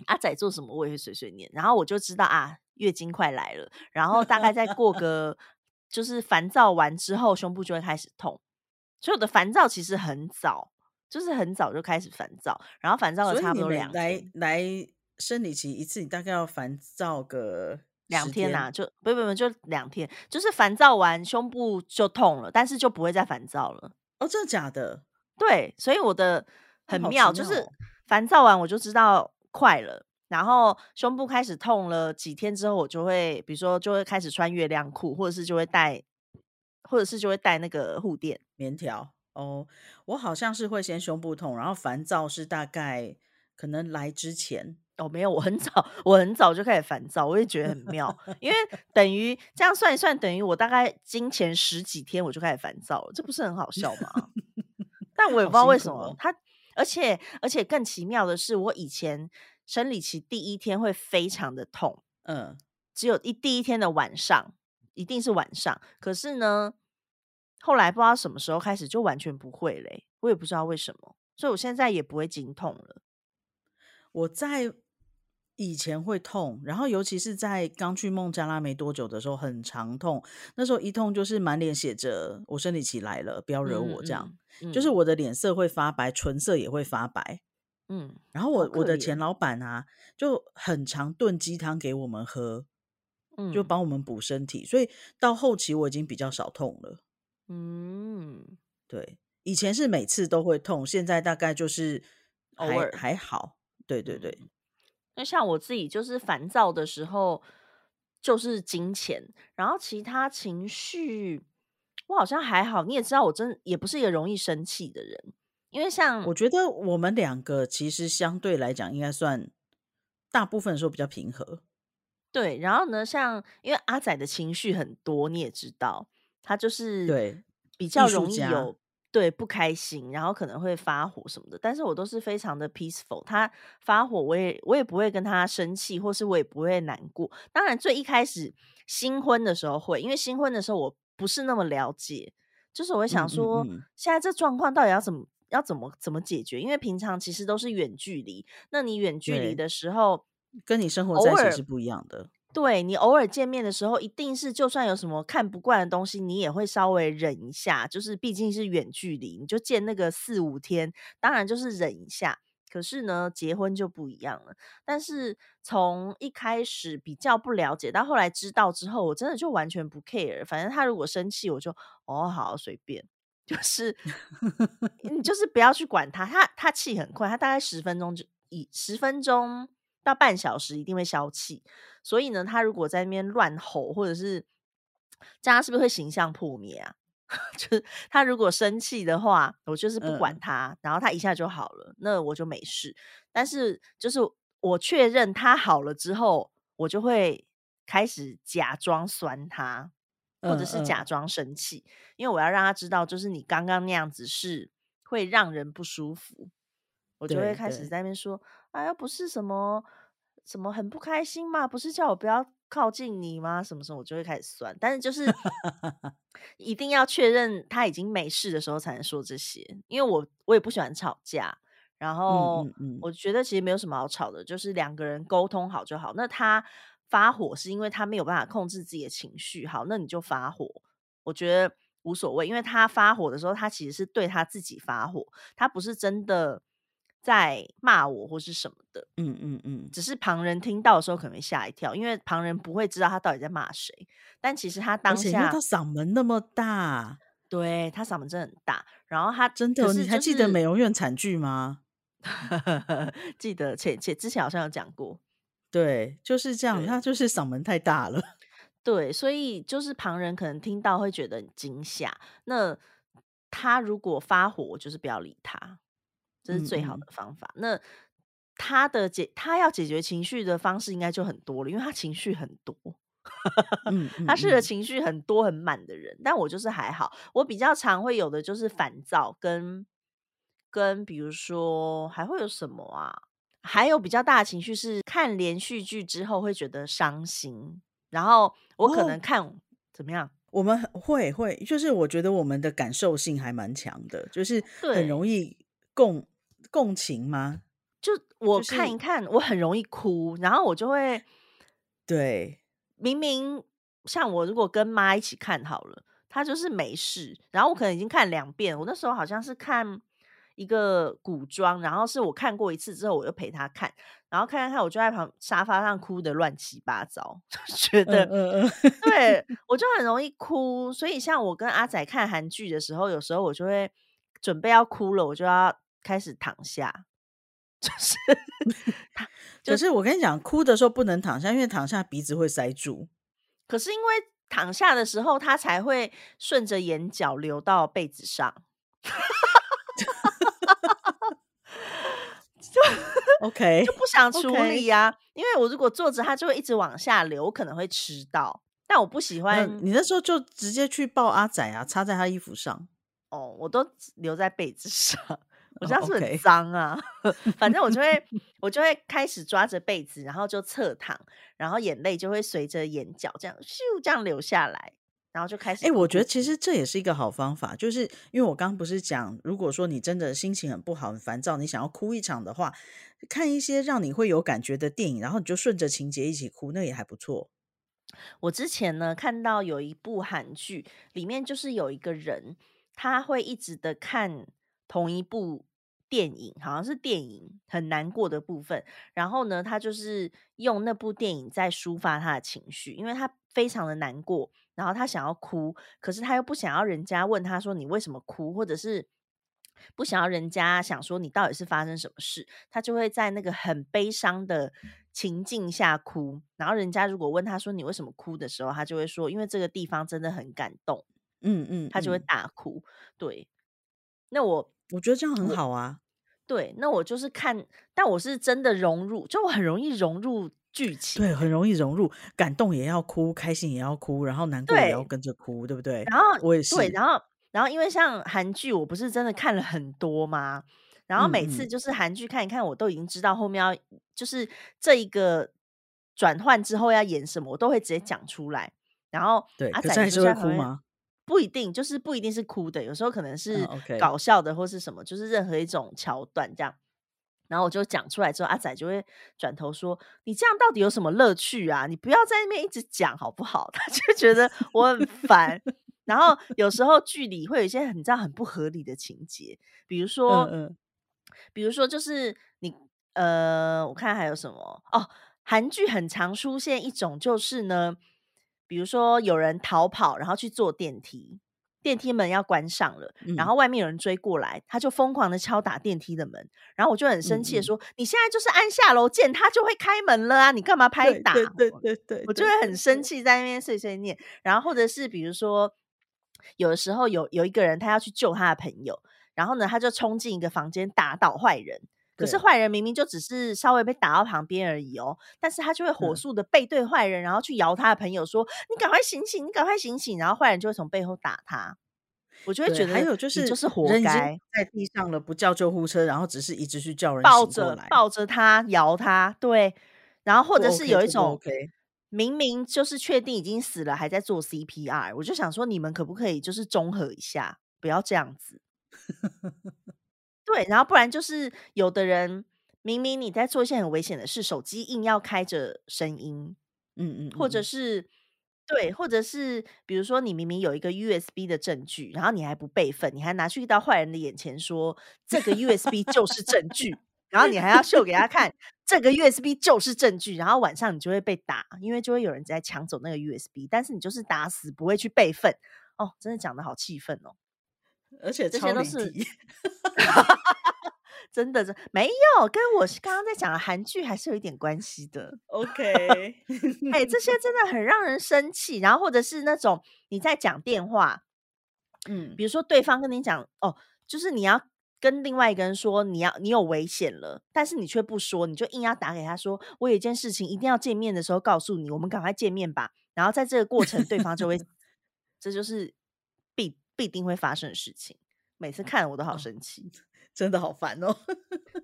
阿仔做什么我也会碎碎念，然后我就知道啊，月经快来了，然后大概再过个就是烦躁完之后，胸部就会开始痛。所以我的烦躁其实很早，就是很早就开始烦躁，然后烦躁了差不多两每来天。来生理期一次，你大概要烦躁个十两天呐、天。就不不不，就两天，就是烦躁完胸部就痛了，但是就不会再烦躁了。哦，真的假的？对，所以我的很妙，就是。烦躁完我就知道快了，然后胸部开始痛了几天之后，我就会比如说就会开始穿月亮裤，或者是就会带，或者是就会带那个护垫。棉条哦，我好像是会先胸部痛，然后烦躁是大概可能来之前。哦，没有，我很早，我很早就开始烦躁，我也觉得很妙，因为等于这样算一算，等于我大概经前十几天我就开始烦躁了，这不是很好笑吗？但我也不知道。为什么他，而且而且更奇妙的是，我以前生理期第一天会非常的痛，嗯，只有一第一天的晚上，一定是晚上。可是呢，后来不知道什么时候开始就完全不会嘞，我也不知道为什么，所以我现在也不会经痛了。我在以前会痛，然后尤其是在刚去孟加拉没多久的时候，很常痛。那时候一痛就是满脸写着“我生理期来了，不要惹我”这样，就是我的脸色会发白，唇色也会发白。嗯，然后我我的前老板啊，就很常炖鸡汤给我们喝，嗯，就帮我们补身体。所以到后期我已经比较少痛了。嗯，对，以前是每次都会痛，现在大概就是偶尔还好。对对对，那像我自己就是烦躁的时候，就是金钱，然后其他情绪我好像还好。你也知道，我真也不是一个容易生气的人。因为像我觉得我们两个其实相对来讲应该算大部分时候比较平和，对。然后呢，像因为阿仔的情绪很多，你也知道，他就是对比较容易有对不开心，然后可能会发火什么的。但是我都是非常的 peaceful，他发火我也我也不会跟他生气，或是我也不会难过。当然，最一开始新婚的时候会，因为新婚的时候我不是那么了解，就是我会想说，现在这状况到底要怎么。要怎么怎么解决？因为平常其实都是远距离，那你远距离的时候，跟你生活在一起是不一样的。对你偶尔见面的时候，一定是就算有什么看不惯的东西，你也会稍微忍一下。就是毕竟是远距离，你就见那个四五天，当然就是忍一下。可是呢，结婚就不一样了。但是从一开始比较不了解，到后来知道之后，我真的就完全不 care。反正他如果生气，我就哦好随便。就是你就是不要去管他，他他气很快，他大概十分钟就一十分钟到半小时一定会消气。所以呢，他如果在那边乱吼，或者是这样，是不是会形象破灭啊？就是他如果生气的话，我就是不管他，然后他一下就好了，那我就没事。但是就是我确认他好了之后，我就会开始假装酸他。或者是假装生气，因为我要让他知道，就是你刚刚那样子是会让人不舒服，我就会开始在那边说：“啊，又不是什么什么很不开心嘛，不是叫我不要靠近你吗？什么什么我就会开始酸。”但是就是 一定要确认他已经没事的时候才能说这些，因为我我也不喜欢吵架，然后我觉得其实没有什么好吵的，就是两个人沟通好就好。那他。发火是因为他没有办法控制自己的情绪，好，那你就发火，我觉得无所谓，因为他发火的时候，他其实是对他自己发火，他不是真的在骂我或是什么的，嗯嗯嗯，只是旁人听到的时候可能吓一跳，因为旁人不会知道他到底在骂谁，但其实他当下他嗓门那么大，对他嗓门真的很大，然后他真的，你还记得美容院惨剧吗？记得，且且之前好像有讲过。对，就是这样。他就是嗓门太大了，对，所以就是旁人可能听到会觉得很惊吓。那他如果发火，就是不要理他，这是最好的方法。那他的解，他要解决情绪的方式应该就很多了，因为他情绪很多，他是个情绪很多很满的人。但我就是还好，我比较常会有的就是烦躁，跟跟比如说还会有什么啊？还有比较大的情绪是看连续剧之后会觉得伤心，然后我可能看怎么样？我们会会就是我觉得我们的感受性还蛮强的，就是很容易共共情吗？就我看一看，我很容易哭，然后我就会对明明像我如果跟妈一起看好了，她就是没事，然后我可能已经看两遍，我那时候好像是看。一个古装，然后是我看过一次之后，我又陪他看，然后看看看，我就在旁沙发上哭的乱七八糟，觉得，对 我就很容易哭，所以像我跟阿仔看韩剧的时候，有时候我就会准备要哭了，我就要开始躺下，就是，就是我跟你讲，哭的时候不能躺下，因为躺下鼻子会塞住，可是因为躺下的时候，它才会顺着眼角流到被子上。就 OK，就不想处理呀，因为我如果坐着，它就会一直往下流，我可能会吃到。但我不喜欢。你那时候就直接去抱阿仔啊，插在他衣服上。哦，我都留在被子上，我知道是很脏啊。反正我就会，我就会开始抓着被子，然后就侧躺，然后眼泪就会随着眼角这样咻这样流下来。然后就开始哎、哭我觉得其实这也是一个好方法，就是因为我刚刚不是讲，如果说你真的心情很不好、很烦躁，你想要哭一场的话，看一些让你会有感觉的电影，然后你就顺着情节一起哭，那也还不错。我之前呢看到有一部韩剧，里面就是有一个人，他会一直的看同一部电影，好像是电影很难过的部分，然后呢，他就是用那部电影在抒发他的情绪，因为他非常的难过，然后他想要哭，可是他又不想要人家问他说你为什么哭，或者是。不想要人家想说你到底是发生什么事，他就会在那个很悲伤的情境下哭。然后人家如果问他说你为什么哭的时候，他就会说因为这个地方真的很感动，嗯嗯，他就会嗯大哭。对，那我我觉得这样很好啊。对，那我就是看，但我是真的融入，就我很容易融入剧情。对，很容易融入，感动也要哭，开心也要哭，然后难过也要跟着哭，对不对？然后我也对，是，然后然后因为像韩剧，我不是真的看了很多吗？然后嗯每次嗯，就是韩剧看一看，我都已经知道后面要就是这一个转换之后要演什么，我都会直接讲出来。然后对，阿仔是会哭吗？不一定，就是不一定是哭的，有时候可能嗯是搞笑的或是什么，就是任何一种桥段这样。然后我就讲出来之后，阿仔就会转头说：“你这样到底有什么乐趣啊？你不要在那边一直讲好不好？” 他就觉得我很烦。然后有时候剧里会有一些很这样很不合理的情节，比如嗯说，嗯，比如说就是你呃，我看还有什么哦，韩剧很常出现一种就是呢，比如说有人逃跑，然后去坐电梯，电梯门要关上了，然嗯后外面有人追过来，他就疯狂的敲打电梯的门，然后我就很生气的说：“你现在就是按下楼键，他就会开门了啊，你干嘛拍打？”对对对对对我就会很生，气，在那边碎碎念。然后或者是比如说，有的时候有有一个人他要去救他的朋友，然后呢，他就冲进一个房间打倒坏人。可是，坏人明明就只是稍微被打到旁边而已哦，但是他就会火嗯，速的背对坏人，然后去摇他的朋友说：“你赶快醒醒，你赶快醒醒！”然后坏人就会从背后打他。我就会，觉得还有就是就是活该，在地上了，不叫救护车，然后只是一直去叫人抱着抱着他摇他，对，然后或者是有一种 OK。明明就是确定已经死了，还在做 CPR，我就想说你们可不可以就是综合一下，不要这样子。对，然后不然就是有的人明明你在做一些很危险的事，手机硬要开着声音，嗯嗯或者是对，或者是比如说你明明有一个 USB 的证据，然后你还不备份，你还拿去到坏人的眼前说这个 USB 就是证据，然后你还要秀给他看这个 USB 就是证据，然后晚上你就会被打，因为就会有人在抢走那个 USB，但是你就是打死不会去备份。哦，真的讲的好气愤哦，而且这些都超离是题。真的，是没有跟我刚刚在讲的韩剧还是有一点关系的。OK，哎、这些真的很让人生气。然后或者是那种你在讲电话，嗯比如说对方跟你讲哦，就是你要跟另外一个人说你要你有危险了，但是你却不说，你就硬要打给他说我有一件事情一定要见面的时候告诉你，我们赶快见面吧。然后在这个过程，对方就会，这就是必必定会发生的事情。每次看我都好哦，生气，真的好烦哦。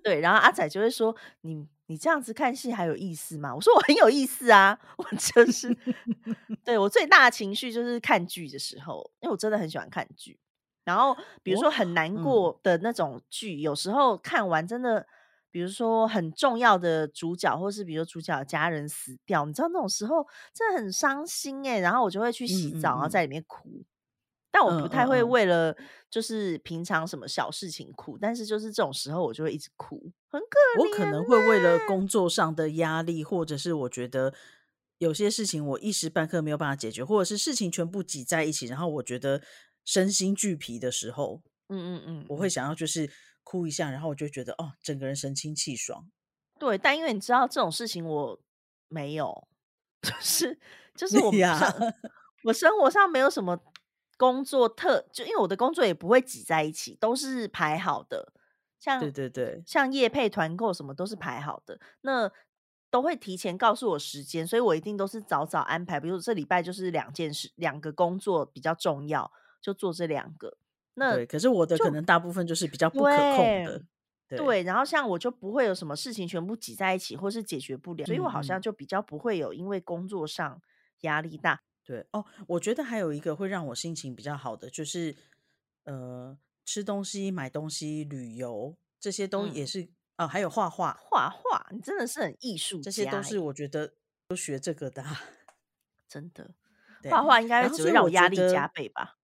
对，然后阿仔就会说：“你你这样子看戏还有意思吗？”我说：“我很有意思啊，我就是 对我最大的情绪就是看剧的时候，因为我真的很喜欢看剧。然后比如我说很难嗯过的那种剧，有时候看完真的，比如说很重要的主角，或是比如说主角的家人死掉，你知道那种时候真的很伤心哎、然后我就会去洗嗯嗯澡，然后嗯在里面哭。但我不嗯太会为了就是平常什么小事情哭，但是就是这种时候我就会一直哭，很可我可能会为了欸工作上的压力，或者是我觉得有些事情我一时半刻没有办法解决，或者是事情全部挤在一起，然后我觉得身心俱疲的时候，嗯嗯嗯我会嗯，想要就是哭一下，然后我就觉得哦，整个人神清气爽。对。但因为你知道这种事情我没有，就是就是我呀，我生活上没有什么工作特，就因为我的工作也不会挤在一起，都是排好的，像对对对，像业配团购什么都是排好的，那都会提前告诉我时间，所以我一定都是早早安排。比如说这礼拜就是两件事，两个工作比较重要，就做这两个。那对，可是我的可能大部分就是比较不可控的，对，对，然后像我就不会有什么事情全部挤在一起，或是解决不了，所以我好像就比较不会有因为工作上压力大。对哦，我觉得还有一个会让我心情比较好的，就是呃，吃东西、买东西、旅游，这些都也嗯，是哦，还有画画，画画，你真的是很艺术这些都，是我觉得都学这个的啊 真的，画对。画应该会只会然后所以我让我压力加倍吧？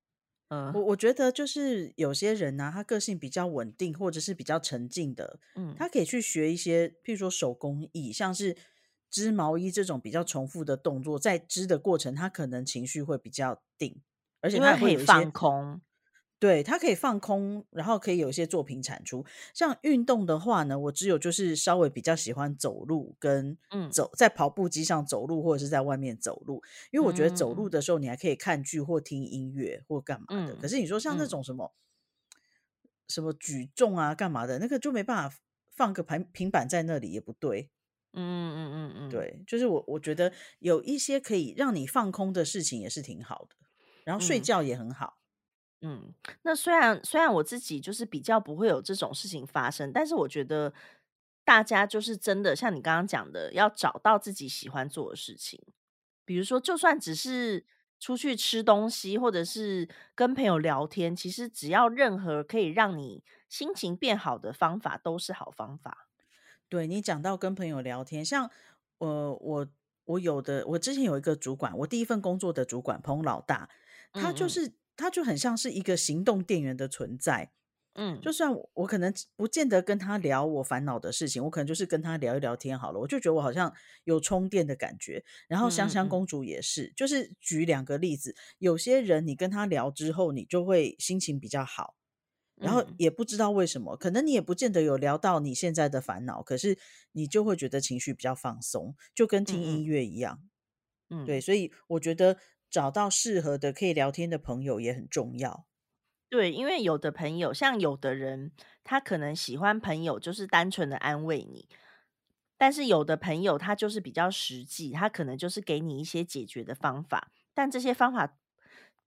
嗯我我觉得就是有些人呢、他个性比较稳定，或者是比较沉静的，嗯他可以去学一些，譬如说手工艺，像是织毛衣这种比较重复的动作，在织的过程，他可能情绪会比较定，而且他会有一些可以放空，对，它可以放空，然后可以有一些作品产出。像运动的话呢，我只有就是稍微比较喜欢走路跟嗯走在跑步机上走路，或者是在外面走路，因为我觉得走路嗯的时候你还可以看剧或听音乐或干嘛的。可嗯是你说像那嗯种什么什么举重啊干嘛的，那个就没办法放个平平板在那里也不对。嗯嗯嗯嗯对，就是我我觉得有一些可以让你放空的事情也是挺好的，然后睡嗯觉也很好。嗯。那虽然虽然我自己就是比较不会有这种事情发生，但是我觉得大家就是真的像你刚刚讲的，要找到自己喜欢做的事情。比如说，就算只是出去吃东西，或者是跟朋友聊天，其实只要任何可以让你心情变好的方法，都是好方法。对你讲到跟朋友聊天，像呃，我我有的，我之前有一个主管，我第一份工作的主管彭老大，他嗯嗯就是他就很像是一个行动电源的存在。嗯就算我我可能不见得跟他聊我烦恼的事情，我可能就是跟他聊一聊天好了，我就觉得我好像有充电的感觉。然后香香公主也是，就是举两个例子，有些人你跟他聊之后，你就会心情比较好。然后嗯也不知道为什么，可能你也不见得有聊到你现在的烦恼，可是你就会觉得情绪比较放松，就跟听音嗯乐一样。嗯对，嗯，所以我觉得找到适合的可以聊天的朋友也很重要。对，因为有的朋友，像有的人，他可能喜欢朋友就是单纯的安慰你，但是有的朋友他就是比较实际，他可能就是给你一些解决的方法，但这些方法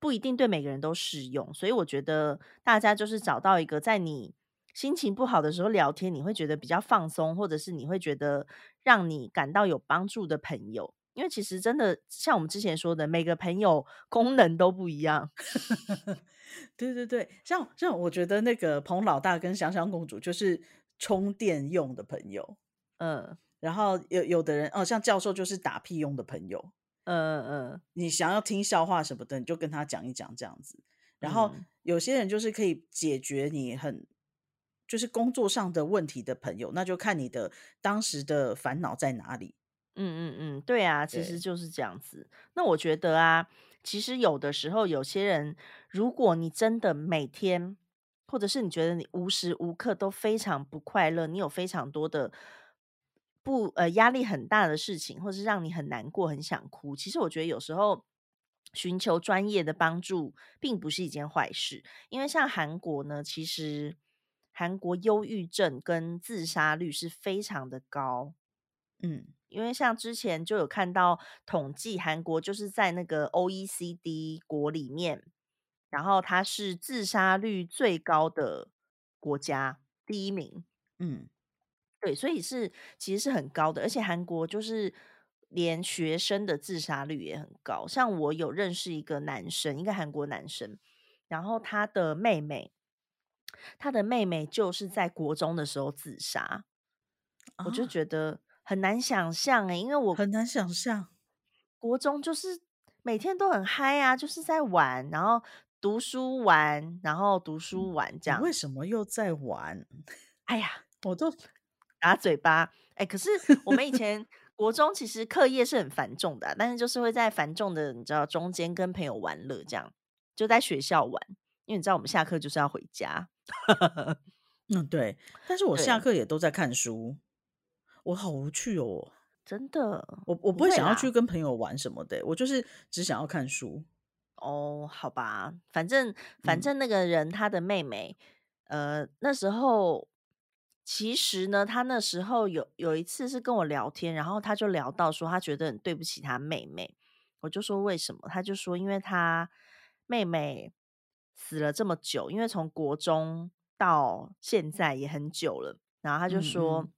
不一定对每个人都适用，所以我觉得大家就是找到一个在你心情不好的时候聊天，你会觉得比较放松，或者是你会觉得让你感到有帮助的朋友。因为其实真的像我们之前说的，每个朋友功能都不一样。对对对，像像我觉得那个彭老大跟香香公主就是充电用的朋友，嗯然后有有的人哦，像教授就是打屁用的朋友。嗯嗯你想要听笑话什么的，你就跟他讲一讲这样子。然后嗯有些人就是可以解决你很就是工作上的问题的朋友，那就看你的当时的烦恼在哪里。嗯嗯嗯，对啊，其实，就是这样子。那我觉得啊，其实有的时候，有些人，如果你真的每天，或者是你觉得你无时无刻都非常不快乐，你有非常多的不呃压力很大的事情，或是让你很难过、很想哭，其实我觉得有时候寻求专业的帮助并不是一件坏事，因为像韩国呢，其实韩国忧郁症跟自杀率是非常的高。嗯因为像之前就有看到统计，韩国就是在那个 OECD 国里面，然后它是自杀率最高的国家，第一名。嗯对，所以是其实是很高的，而且韩国就是连学生的自杀率也很高。像我有认识一个男生，一个韩国男生，然后他的妹妹，他的妹妹就是在国中的时候自杀，我就啊，觉得很难想象诶，因为我很难想象。国中就是每天都很嗨啊，就是在玩，然后读书玩，然后读书玩这样为。什么又在玩？哎呀，我都打嘴巴。哎，可是我们以 前国中其实课业是很繁重的啊但是就是会在繁重的你知道中间跟朋友玩乐，这样就在学校玩，因为你知道我们下课就是要回家。嗯对，但是我下对，课也都在看书，我好无趣哦。真的我我不不会想要去。跟朋友玩什么的，我就是只想要看书。哦，好吧，反正反嗯正那个人他的妹妹，呃，那时候其实呢，他那时候有有一次是跟我聊天，然后他就聊到说他觉得很对不起他妹妹，我就说为什么？他就说因为他妹妹死了这么久，因为从国中到现在也很久了，然后他就嗯说嗯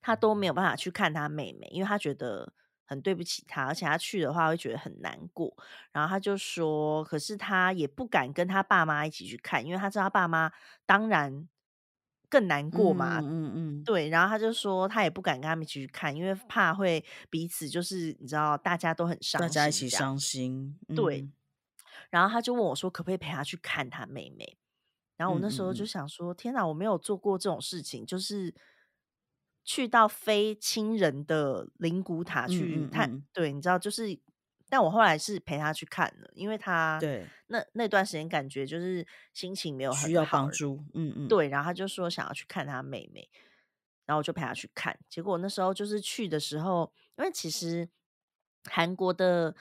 他都没有办法去看他妹妹，因为他觉得很对不起他，而且他去的话会觉得很难过。然后他就说，可是他也不敢跟他爸妈一起去看，因为他知道他爸妈当然更难过嘛。嗯嗯嗯，对，然后他就说他也不敢跟他们一起去看，因为怕会彼此就是你知道大家都很伤心，大家一起伤心。对，然后他就问我说，可不可以陪他去看他妹妹？然后我那时候就想说，天哪，我没有做过这种事情，就是去到非亲人的灵骨塔去看。对，你知道，就是，但我后来是陪他去看了，因为他对那那段时间感觉就是心情没有很需要帮助。嗯嗯，对，然后他就说想要去看他妹妹，然后我就陪他去看。结果那时候就是去的时候，因为其实韩国的。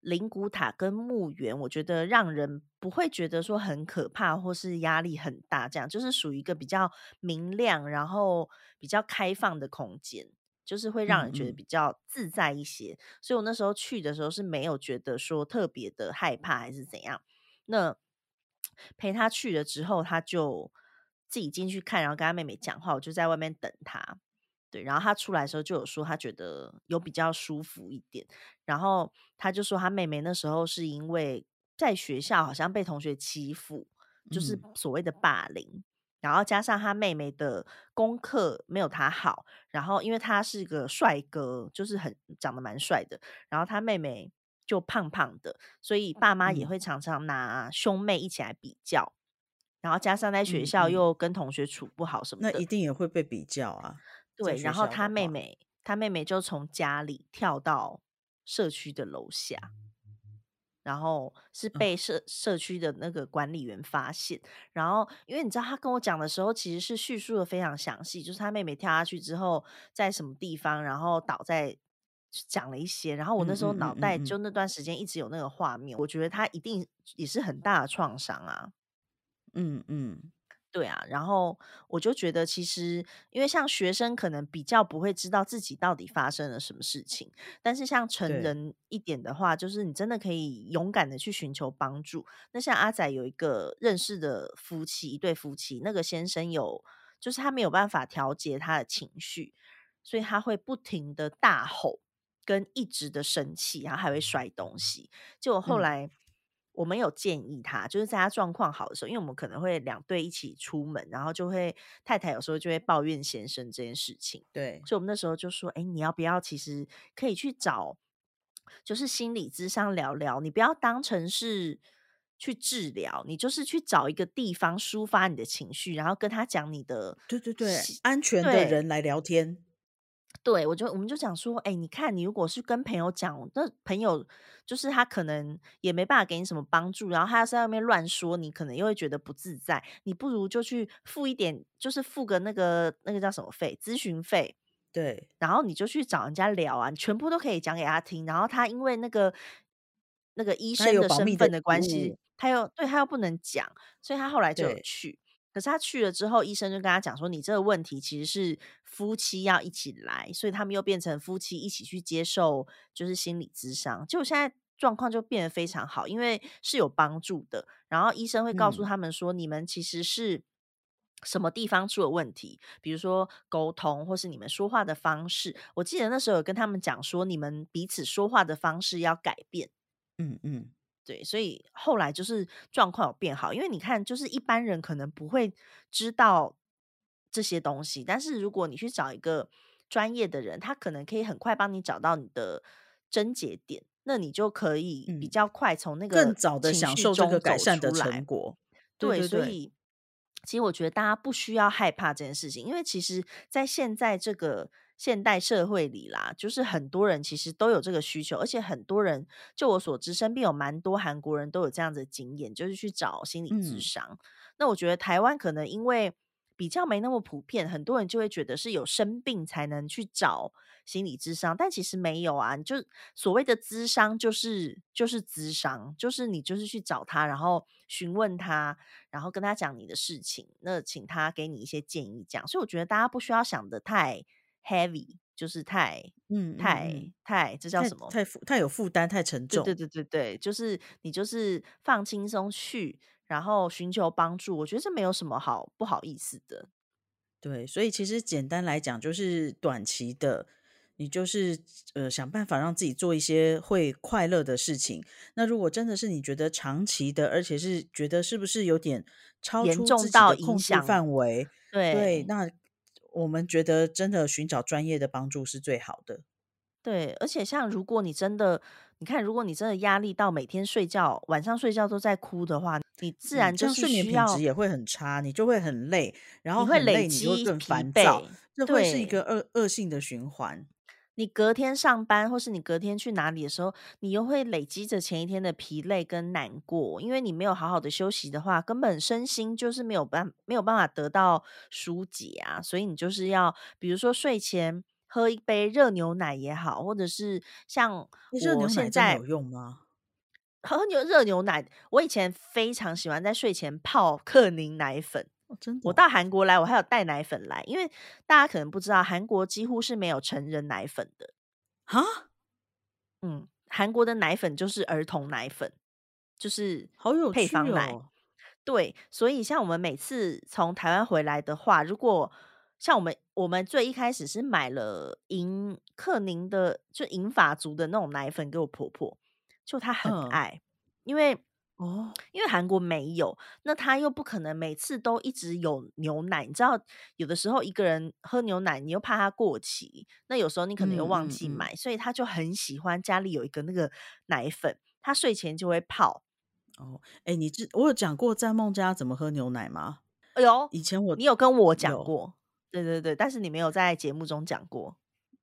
灵骨塔跟墓园，我觉得让人不会觉得说很可怕或是压力很大，这样就是属于一个比较明亮，然后比较开放的空间，就是会让人觉得比较自在一些。所以我那时候去的时候是没有觉得说特别的害怕还是怎样。那 陪他去了之后，他就自己进去看，然后跟他妹妹讲话，我就在外面等他。对，然后他出来的时候就有说，他觉得有比较舒服一点。然后他就说，他妹妹那时候是因为在学校好像被同学欺负，就是所谓的霸凌。然后加上他妹妹的功课没有他好，然后因为他是个帅哥，就是很长得蛮帅的。然后他妹妹就胖胖的，所以爸妈也会常常拿兄妹一起来比较。然后加上在学校又跟同学处不好什么的，那一定也会被比较啊。对，然后他妹妹，他妹妹就从家里跳到社区的楼下，然后是被社社区的那个管理员发现。然后，因为你知道，他跟我讲的时候，其实是叙述的非常详细，就是他妹妹跳下去之后，在什么地方，然后倒在讲了一些。然后我那时候脑袋就那段时间一直有那个画面，我觉得他一定也是很大的创伤啊。嗯嗯。对啊，然后我就觉得，其实因为像学生可能比较不会知道自己到底发生了什么事情，但是像成人一点的话，就是你真的可以勇敢的去寻求帮助。那像阿仔有一个认识的夫妻，一对夫妻，那个先生有，就是他没有办法调节他的情绪，所以他会不停的大吼，跟一直的生气，然后还会摔东西。结果后来。我们有建议他，就是在他状况好的时候，因为我们可能会两对一起出门，然后就会太太有时候就会抱怨先生这件事情。对，所以我们那时候就说：“哎，你要不要其实可以去找，就是心理咨商聊聊？你不要当成是去治疗，你就是去找一个地方抒发你的情绪，然后跟他讲你的，对对对，安全的人来聊天。”对，我就我们就讲说，哎，你看，你如果是跟朋友讲，那朋友就是他可能也没办法给你什么帮助，然后他要在外面乱说，你可能又会觉得不自在。你不如就去付一点，就是付个那个那个叫什么费，咨询费。对，然后你就去找人家聊啊，你全部都可以讲给他听。然后他因为那个那个医生的身份的关系，他又对他又不能讲，所以他后来就有去。可是他去了之后，医生就跟他讲说：“你这个问题其实是夫妻要一起来，所以他们又变成夫妻一起去接受就是心理咨商。结果现在状况就变得非常好，因为是有帮助的。然后医生会告诉他们说：你们其实是什么地方出了问题，比如说沟通，或是你们说话的方式。我记得那时候有跟他们讲说，你们彼此说话的方式要改变。嗯嗯。”对，所以后来就是状况有变好，因为你看，就是一般人可能不会知道这些东西，但是如果你去找一个专业的人，他可能可以很快帮你找到你的症结点，那你就可以比较快从那个更早的享受这个改善的成果。对，所以其实我觉得大家不需要害怕这件事情，因为其实在现在这个。现代社会里啦，就是很多人其实都有这个需求，而且很多人，就我所知，身边有蛮多韩国人都有这样子的经验，就是去找心理咨商。那我觉得台湾可能因为比较没那么普遍，很多人就会觉得是有生病才能去找心理咨商，但其实没有啊。就所谓的咨商，就是就是咨商，就是你就是去找他，然后询问他，然后跟他讲你的事情，那请他给你一些建议，这样。所以我觉得大家不需要想的太。Heavy 就是太，嗯，太太，这叫什么？太负，太有负担，太沉重。对对对对，就是你就是放轻松去，然后寻求帮助。我觉得这没有什么好不好意思的。对，所以其实简单来讲，就是短期的你就是呃想办法让自己做一些会快乐的事情。那如果真的是你觉得长期的，而且是觉得是不是有点超严出自己的控制响范围，对，对那我们觉得真的寻找专业的帮助是最好的。对，而且像如果你真的，你看，如果你真的压力到每天睡觉，晚上睡觉都在哭的话，你自嗯，然就睡眠品质也会很差，你就会很累，然后你会累很累，你就会更积疲烦躁，惫，这会是一对。个恶恶性的循环。你隔天上班，或是你隔天去哪里的时候，你又会累积着前一天的疲累跟难过，因为你没有好好的休息的话，根本身心就是没有办没有办法得到疏解啊。所以你就是要，比如说睡前喝一杯热牛奶也好，或者是像我诶热牛奶现在有用吗？喝牛热牛奶，我以前非常喜欢在睡前泡克宁奶粉。哦，真的我哦？到韩国来，我还有带奶粉来，因为大家可能不知道，韩国几乎是没有成人奶粉的。哈？嗯，韩国的奶粉就是儿童奶粉，就是好有趣配方奶。哦。对，所以像我们每次从台湾回来的话，如果像我们我们最一开始是买了银克宁的，就银发族的那种奶粉给我婆婆，就她很嗯。爱，因为哦。因为韩国没有，那他又不可能每次都一直有牛奶，你知道，有的时候一个人喝牛奶，你又怕它过期，那有时候你可能又嗯嗯嗯。忘记买，所以他就很喜欢家里有一个那个奶粉，他睡前就会泡。哦，诶，你知我有讲过在梦家怎么喝牛奶吗？哎呦，以前我你有跟我讲有。过，对对对，但是你没有在节目中讲过。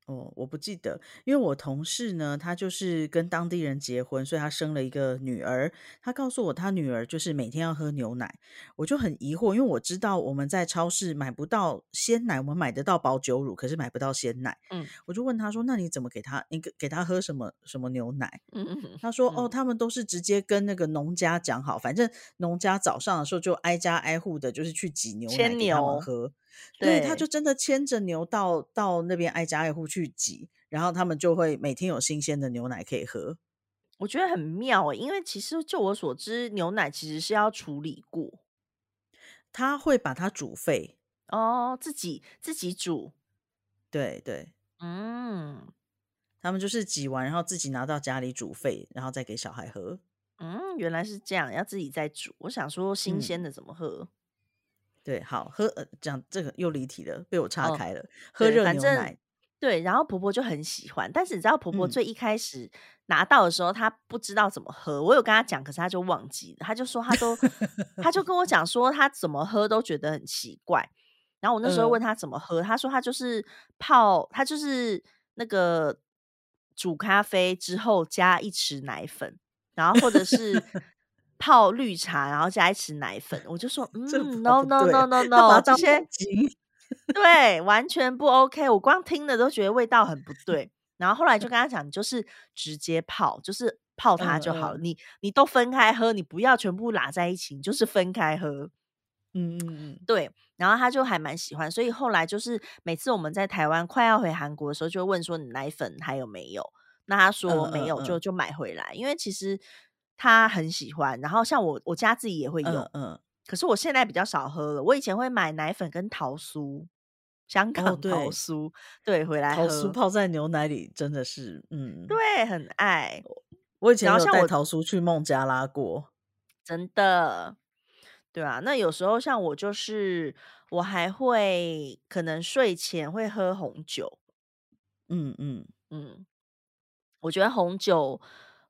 哦，我不记得，因为我同事呢，他就是跟当地人结婚，所以他生了一个女儿。他告诉我，他女儿就是每天要喝牛奶，我就很疑惑，因为我知道我们在超市买不到鲜奶，我们买得到保酒乳，可是买不到鲜奶。嗯我就问他说：“那你怎么给他？你给给他喝什么什么牛奶？”嗯嗯他说：“哦，嗯，他们都是直接跟那个农家讲好，反正农家早上的时候就挨家挨户的，就是去挤牛奶牵给他们牛，喝。对，他就，真的牵着牛到到那边挨家挨户去挤，然后他们就会每天有新鲜的牛奶可以喝。我觉得很妙诶，因为其实就我所知，牛奶其实是要处理过他会把它煮沸，哦，自己自己煮，对对，嗯他们就是挤完，然后自己拿到家里煮沸，然后再给小孩喝。嗯，原来是这样，要自己再煮。我想说新鲜嗯，的怎么喝？对，好喝，呃，讲这个又离题了，被我岔哦，开了。喝热牛奶，对，然后婆婆就很喜欢，但是你知道婆婆嗯，最一开始拿到的时候，她不知道怎么喝，我有跟她讲，可是她就忘记了，她就说她都，她就跟我 讲说她怎么喝都觉得很奇怪。然后我那时候问呃，她怎么喝，她说她就是泡，她就是那个煮咖啡之后加一匙奶粉，然后或者是泡绿茶，然后加一匙奶粉。我就说，嗯，no no 对，no no no，这些。对，完全不 OK，我光听了都觉得味道很不对。然后后来就跟他讲，你就是直接泡，就是泡它嗯就好了。嗯你你都分开喝，你不要全部拉在一起，你就是分开喝。嗯嗯嗯，对，然后他就还蛮喜欢，所以后来就是每次我们在台湾快要回韩国的时候，就会问说你奶粉还有没有？那他嗯说没有，嗯嗯就就买回来，因为其实他很喜欢。然后像我我家自己也会用，嗯嗯，可是我现在比较少喝了。我以前会买奶粉跟桃酥，香哦，港桃对，酥，对，回来桃酥，泡在牛奶里真的是，嗯，对，很爱。我以前有带桃酥去孟加拉过。真的，对啊，那有时候像我就是我还会可能睡前会喝红酒，嗯嗯，嗯，我觉得红酒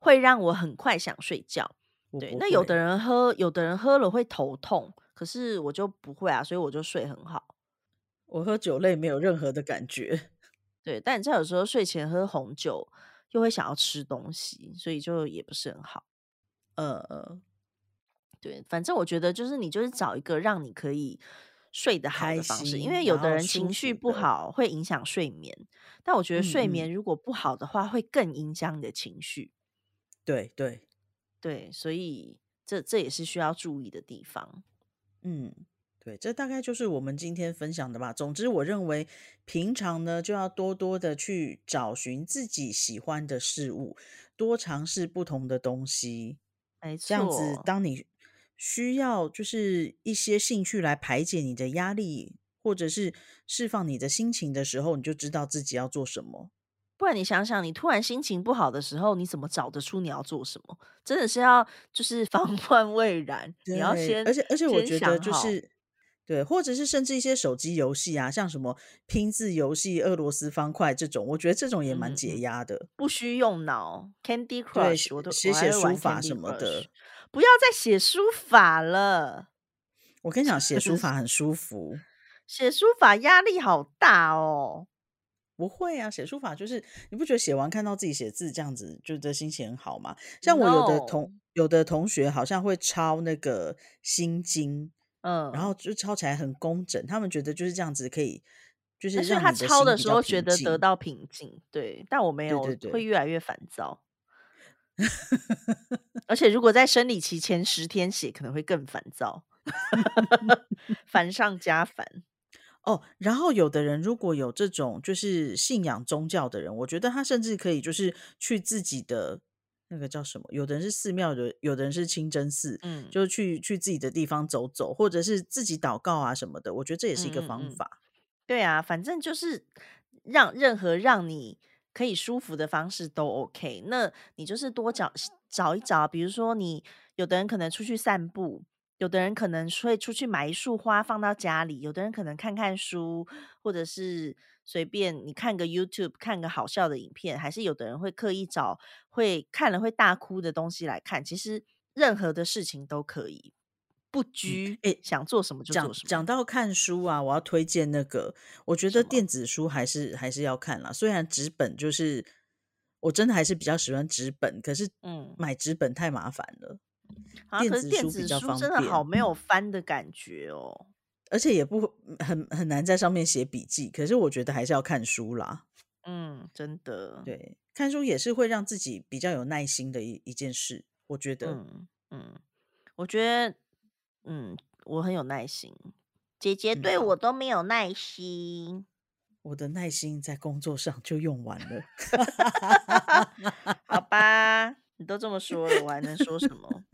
会让我很快想睡觉。对，那有的，人喝，有的人喝了会头痛，可是我就不会啊，所以我就睡很好。我喝酒类没有任何的感觉。对，但你知道有时候睡前喝红酒又会想要吃东西，所以就也不是很好。呃呃，对，反正我觉得就是你就是找一个让你可以睡得好开的方式，因心，为有的人情绪，不好会影响睡眠，但我觉得睡眠如果不好的话，会更影响你的情绪。对对，对，所以这这也是需要注意的地方。嗯，对，这大概就是我们今天分享的吧。总之，我认为平常呢就要多多的去找寻自己喜欢的事物，多尝试不同的东西。没错这样子，当你需要就是一些兴趣来排解你的压力，或者是释放你的心情的时候，你就知道自己要做什么。不然你想想，你突然心情不好的时候，你怎么找得出你要做什么？真的是要就是 防患未然，你要，先而且而且我觉得。就是对，或者是甚至一些手机游戏啊，像什么拼字游戏、俄罗斯方块这种，我觉得这种也蛮解压的。不需用脑 Candy Crush，我都写写书法什么的。不要再写书法了，我跟你讲，写书法很舒服。写书法压力好大哦。不会啊，写书法就是你不觉得写完看到自己写字这样子，就的心情很好吗？像我有的 No，同有的同学好像会抄那个心经，嗯然嗯，后就抄起来很工整，他们觉得就是这样子可以，就是他抄的时候觉得得。到平静，对，但我没有，对对对，会越来越烦躁。而且如果在生理期前十天写，可能会更烦躁，烦上加烦。哦，然后有的人如果有这种就是信仰宗教的人，我觉得他甚至可以就是去自己的那个叫什么，有的人是寺庙有，有的人是清真寺，嗯就是去去自己的地方走走，或者是自己祷告啊什么的，我觉得这也是一个嗯嗯嗯，方法。对啊，反正就是让任何让你可以舒服的方式都 OK。那你就是多找找一找，比如说你有的人可能出去散步，有的人可能会出去买一束花放到家里，有的人可能看看书，或者是随便你看个 YouTube 看个好笑的影片，还是有的人会刻意找会看了会大哭的东西来看。其实任何的事情都可以，不嗯，拘，诶，想做什么就做什么。讲到看书啊，我要推荐那个，我觉？得电子书还是还是要看啦。虽然纸本就是我真的还是比较喜欢纸本，可是嗯。买纸本太麻烦了，啊，电可是电子书。真的好没有翻的感觉哦。而且也不很很难在上面写笔记，可是我觉得还是要看书啦。嗯，真的。对，看书也是会让自己比较有耐心的一一件事，我觉得。嗯嗯，我觉得，嗯，我很有耐心，姐姐嗯，对我，都没有耐心。我的耐心在工作上就用完了。好吧，你都这么说了，我还能说什么？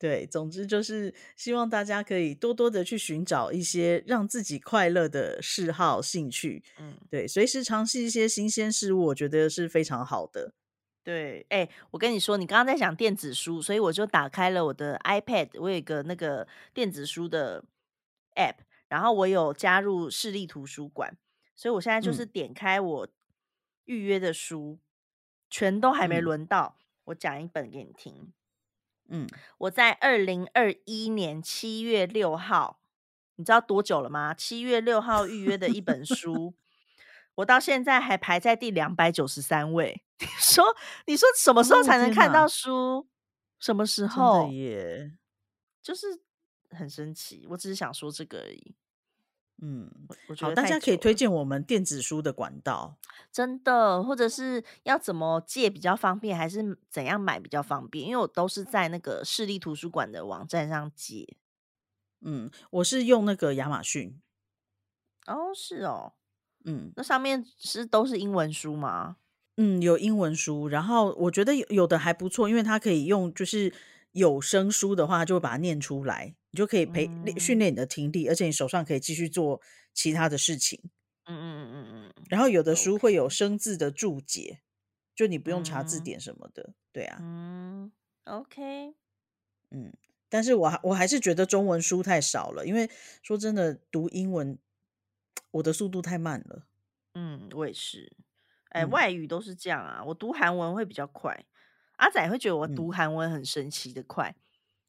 对，总之就是希望大家可以多多的去寻找一些让自己快乐的嗜好、兴趣。嗯，对，随时尝试一些新鲜事物，我觉得是非常好的。对，哎、我跟你说，你刚刚在讲电子书，所以我就打开了我的 iPad，我有一个那个电子书的 App，然后我有加入市立图书馆，所以我现在就是嗯点开我预约的书，全都还没嗯轮到。我讲一本给你听，嗯，我在二零二一年七月六号，你知道多久了吗？七月六号预约的一本书，我到现在还排在第两百九十三位。你说，你说什么时候哦，才能看到哪，书？什么时候？耶。就是很神奇。我只是想说这个而已。嗯，我我觉好，得太大家可以推荐我们电子书的管道。真的，或者是要怎么借比较方便，还是怎样买比较方便？因为我都是在那个市立图书馆的网站上借。嗯，我是用那个亚马逊。哦，是哦，嗯那上面是都是英文书吗？嗯，有英文书，然后我觉得有有的还不错，因为它可以用就是有声书的话，它就会把它念出来，你就可以培练训嗯练你的听力，而且你手上可以继续做其他的事情。嗯嗯嗯嗯嗯然后有的书会有生字的注解，就你不用查字嗯典什么的。对啊，嗯，OK，嗯，但是我还我还是觉得中文书太少了，因为说真的，读英文我的速度太慢了。嗯，我也是。哎，嗯外语都是这样啊，我读韩文会比较快。阿仔会觉得我嗯，读韩文很神奇的快，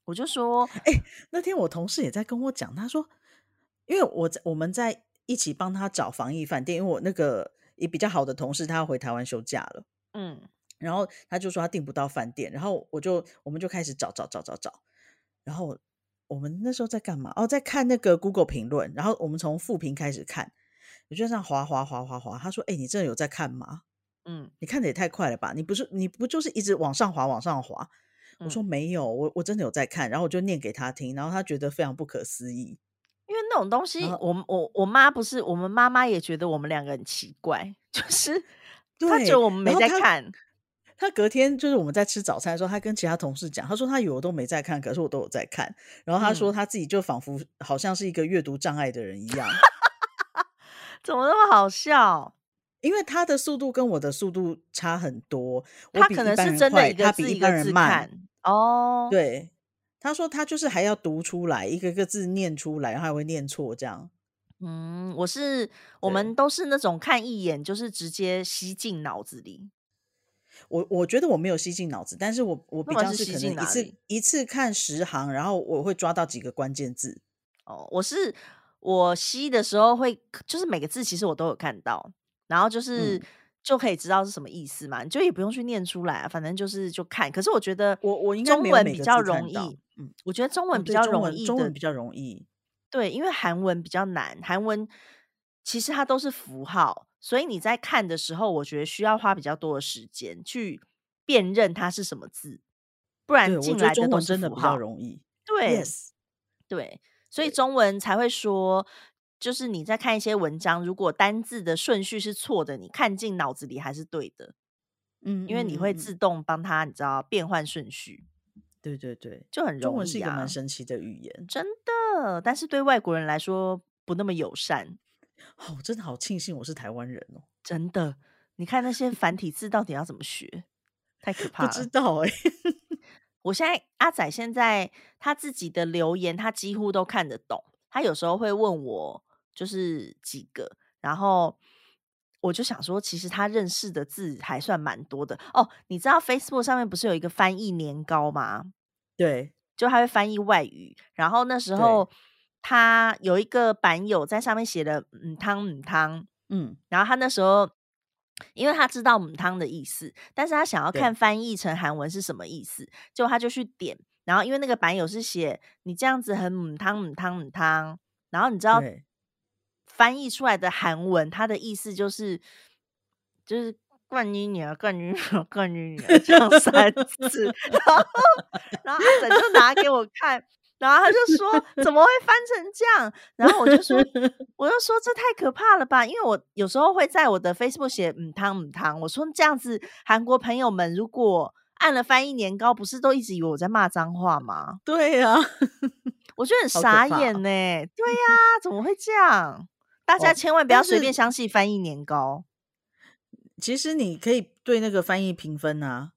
我就说，哎，那天我同事也在跟我讲，他说，因为我在我们在一起帮他找防疫饭店，因为我那个也比较好的同事他要回台湾休假了，嗯然后他就说他订不到饭店，然后我就我们就开始找找找找找，然后我们那时候在干嘛？哦，在看那个 Google 评论，然后我们从负评开始看，我就这样滑滑滑滑滑。他说：“哎、你真的有在看吗？嗯你看的也太快了吧！你不是你不就是一直往上滑往上滑？”我说：“嗯，没有，我我真的有在看。”然后我就念给他听，然后他觉得非常不可思议。因为那种东西，我我我妈不是，我们妈妈也觉得我们两个很奇怪，就是 她觉得，我们没在看。他隔天就是我们在吃早餐的时候，他跟其他同事讲，他说他以为我都没在看，可是我都有在看。然后他说嗯，他自己就仿佛好像是一个阅读障碍的人一样。怎么那么好笑？因为他的速度跟我的速度差很多，他可能是真的快，一个字一个字慢。看哦。对，他说他就是还要读出来，一个个字念出来，然后还会念错这样。嗯，我是我对，们都是那种看一眼就是直接吸进脑子里。我我觉得我没有吸进脑子，但是我我比较是可能一次？一次看十行，然后我会抓到几个关键字。哦，我是我吸的时候会，就是每个字其实我都有看到，然后就是嗯，就可以知道是什么意思嘛，你就也不用去念出来啊，反正就是就看。可是我觉得我我应该中文比较。容易，嗯，我觉得中文比较容易的，中文比较容易。对，因为韩文比较难，韩文其实它都是符号，所以你在看的时候，我觉得需要花比较多的时间去辨认它是什么字，不然进来的都文真的比较是符号。容易。对 Yes，对，所以，中文才会说，就是你在看一些文章，如果单字的顺序是错的，你看进脑子里还是对的，嗯因为你会自动帮他，你知道变换顺序，对对对，就很容易中文是一个蛮啊，神奇的语言。真的。但是对外国人来说不那么友善，哦，我真的好庆幸我是台湾人哦，真的。你看那些繁体字到底要怎么学？太可怕了。知道哎、我现在阿仔现在他自己的留言，他几乎都看得懂。他有时候会问我，就是几个，然后我就想说，其实他认识的字还算蛮多的。哦。你知道 Facebook 上面不是有一个翻译年糕吗？对。就他会翻译外语，然后那时，候他有一个版友在上面写了“嗯汤嗯汤”，嗯，然后他那时候，因为他知道母汤的意思，但是他想要看翻译成韩文是什么意思，结果他就去点，然后因为那个版友是写你这样子很母汤母汤母汤，然后你知道对，翻译出来的韩文，它的意思就是就是冠你女儿，冠你女儿，冠你女儿这样三次，然后然后阿整就拿给我看。然后他就说：“怎么会翻成这样？”然后我就说：“我就说这太可怕了吧！因为我有时候会在我的 Facebook 写‘嗯汤嗯汤’，我说这样子，韩国朋友们如果按了翻译年糕，不是都一直以为我在骂脏话吗？对呀、我觉得很傻眼呢、对呀、怎么会这样？大家哦。千万不要但随便相信翻译年糕其实你可以对那个翻译评分啊，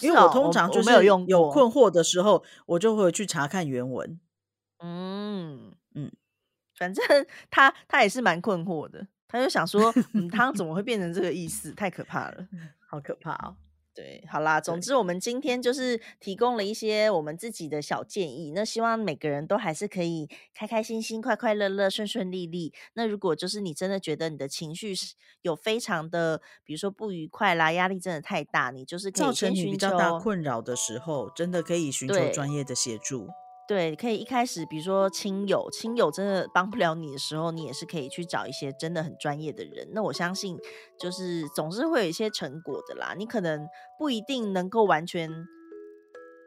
因为我通常就我没有是有，困惑的时候，我就会去查看原文。嗯，嗯，反正 他他也是蛮困惑的，他就想说，嗯，汤怎么会变成这个意思？太可怕了。好可怕哦。对，好啦，总，之我们今天就是提供了一些我们自己的小建议，那希望每个人都还是可以开开心心、快快乐乐、顺顺利利。那如果就是你真的觉得你的情绪是有非常的，比如说不愉快啦，压力真的太大，你就是可造以先寻成你比较大，困扰的时候，真的可以寻求专对。业的协助。对，可以一开始，比如说亲友，亲友真的帮不了你的时候，你也是可以去找一些真的很专业的人。那我相信，就是总是会有一些成果的啦。你可能不一定能够完全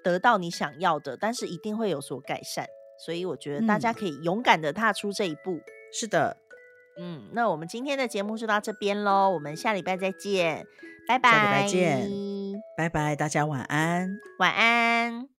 得到你想要的，但是一定会有所改善。所以我觉得大家嗯，可以勇敢的踏出这一步。是的，嗯，那我们今天的节目就到这边喽，我们下礼拜再见，拜下礼拜拜，见，拜拜，大家晚安。晚安。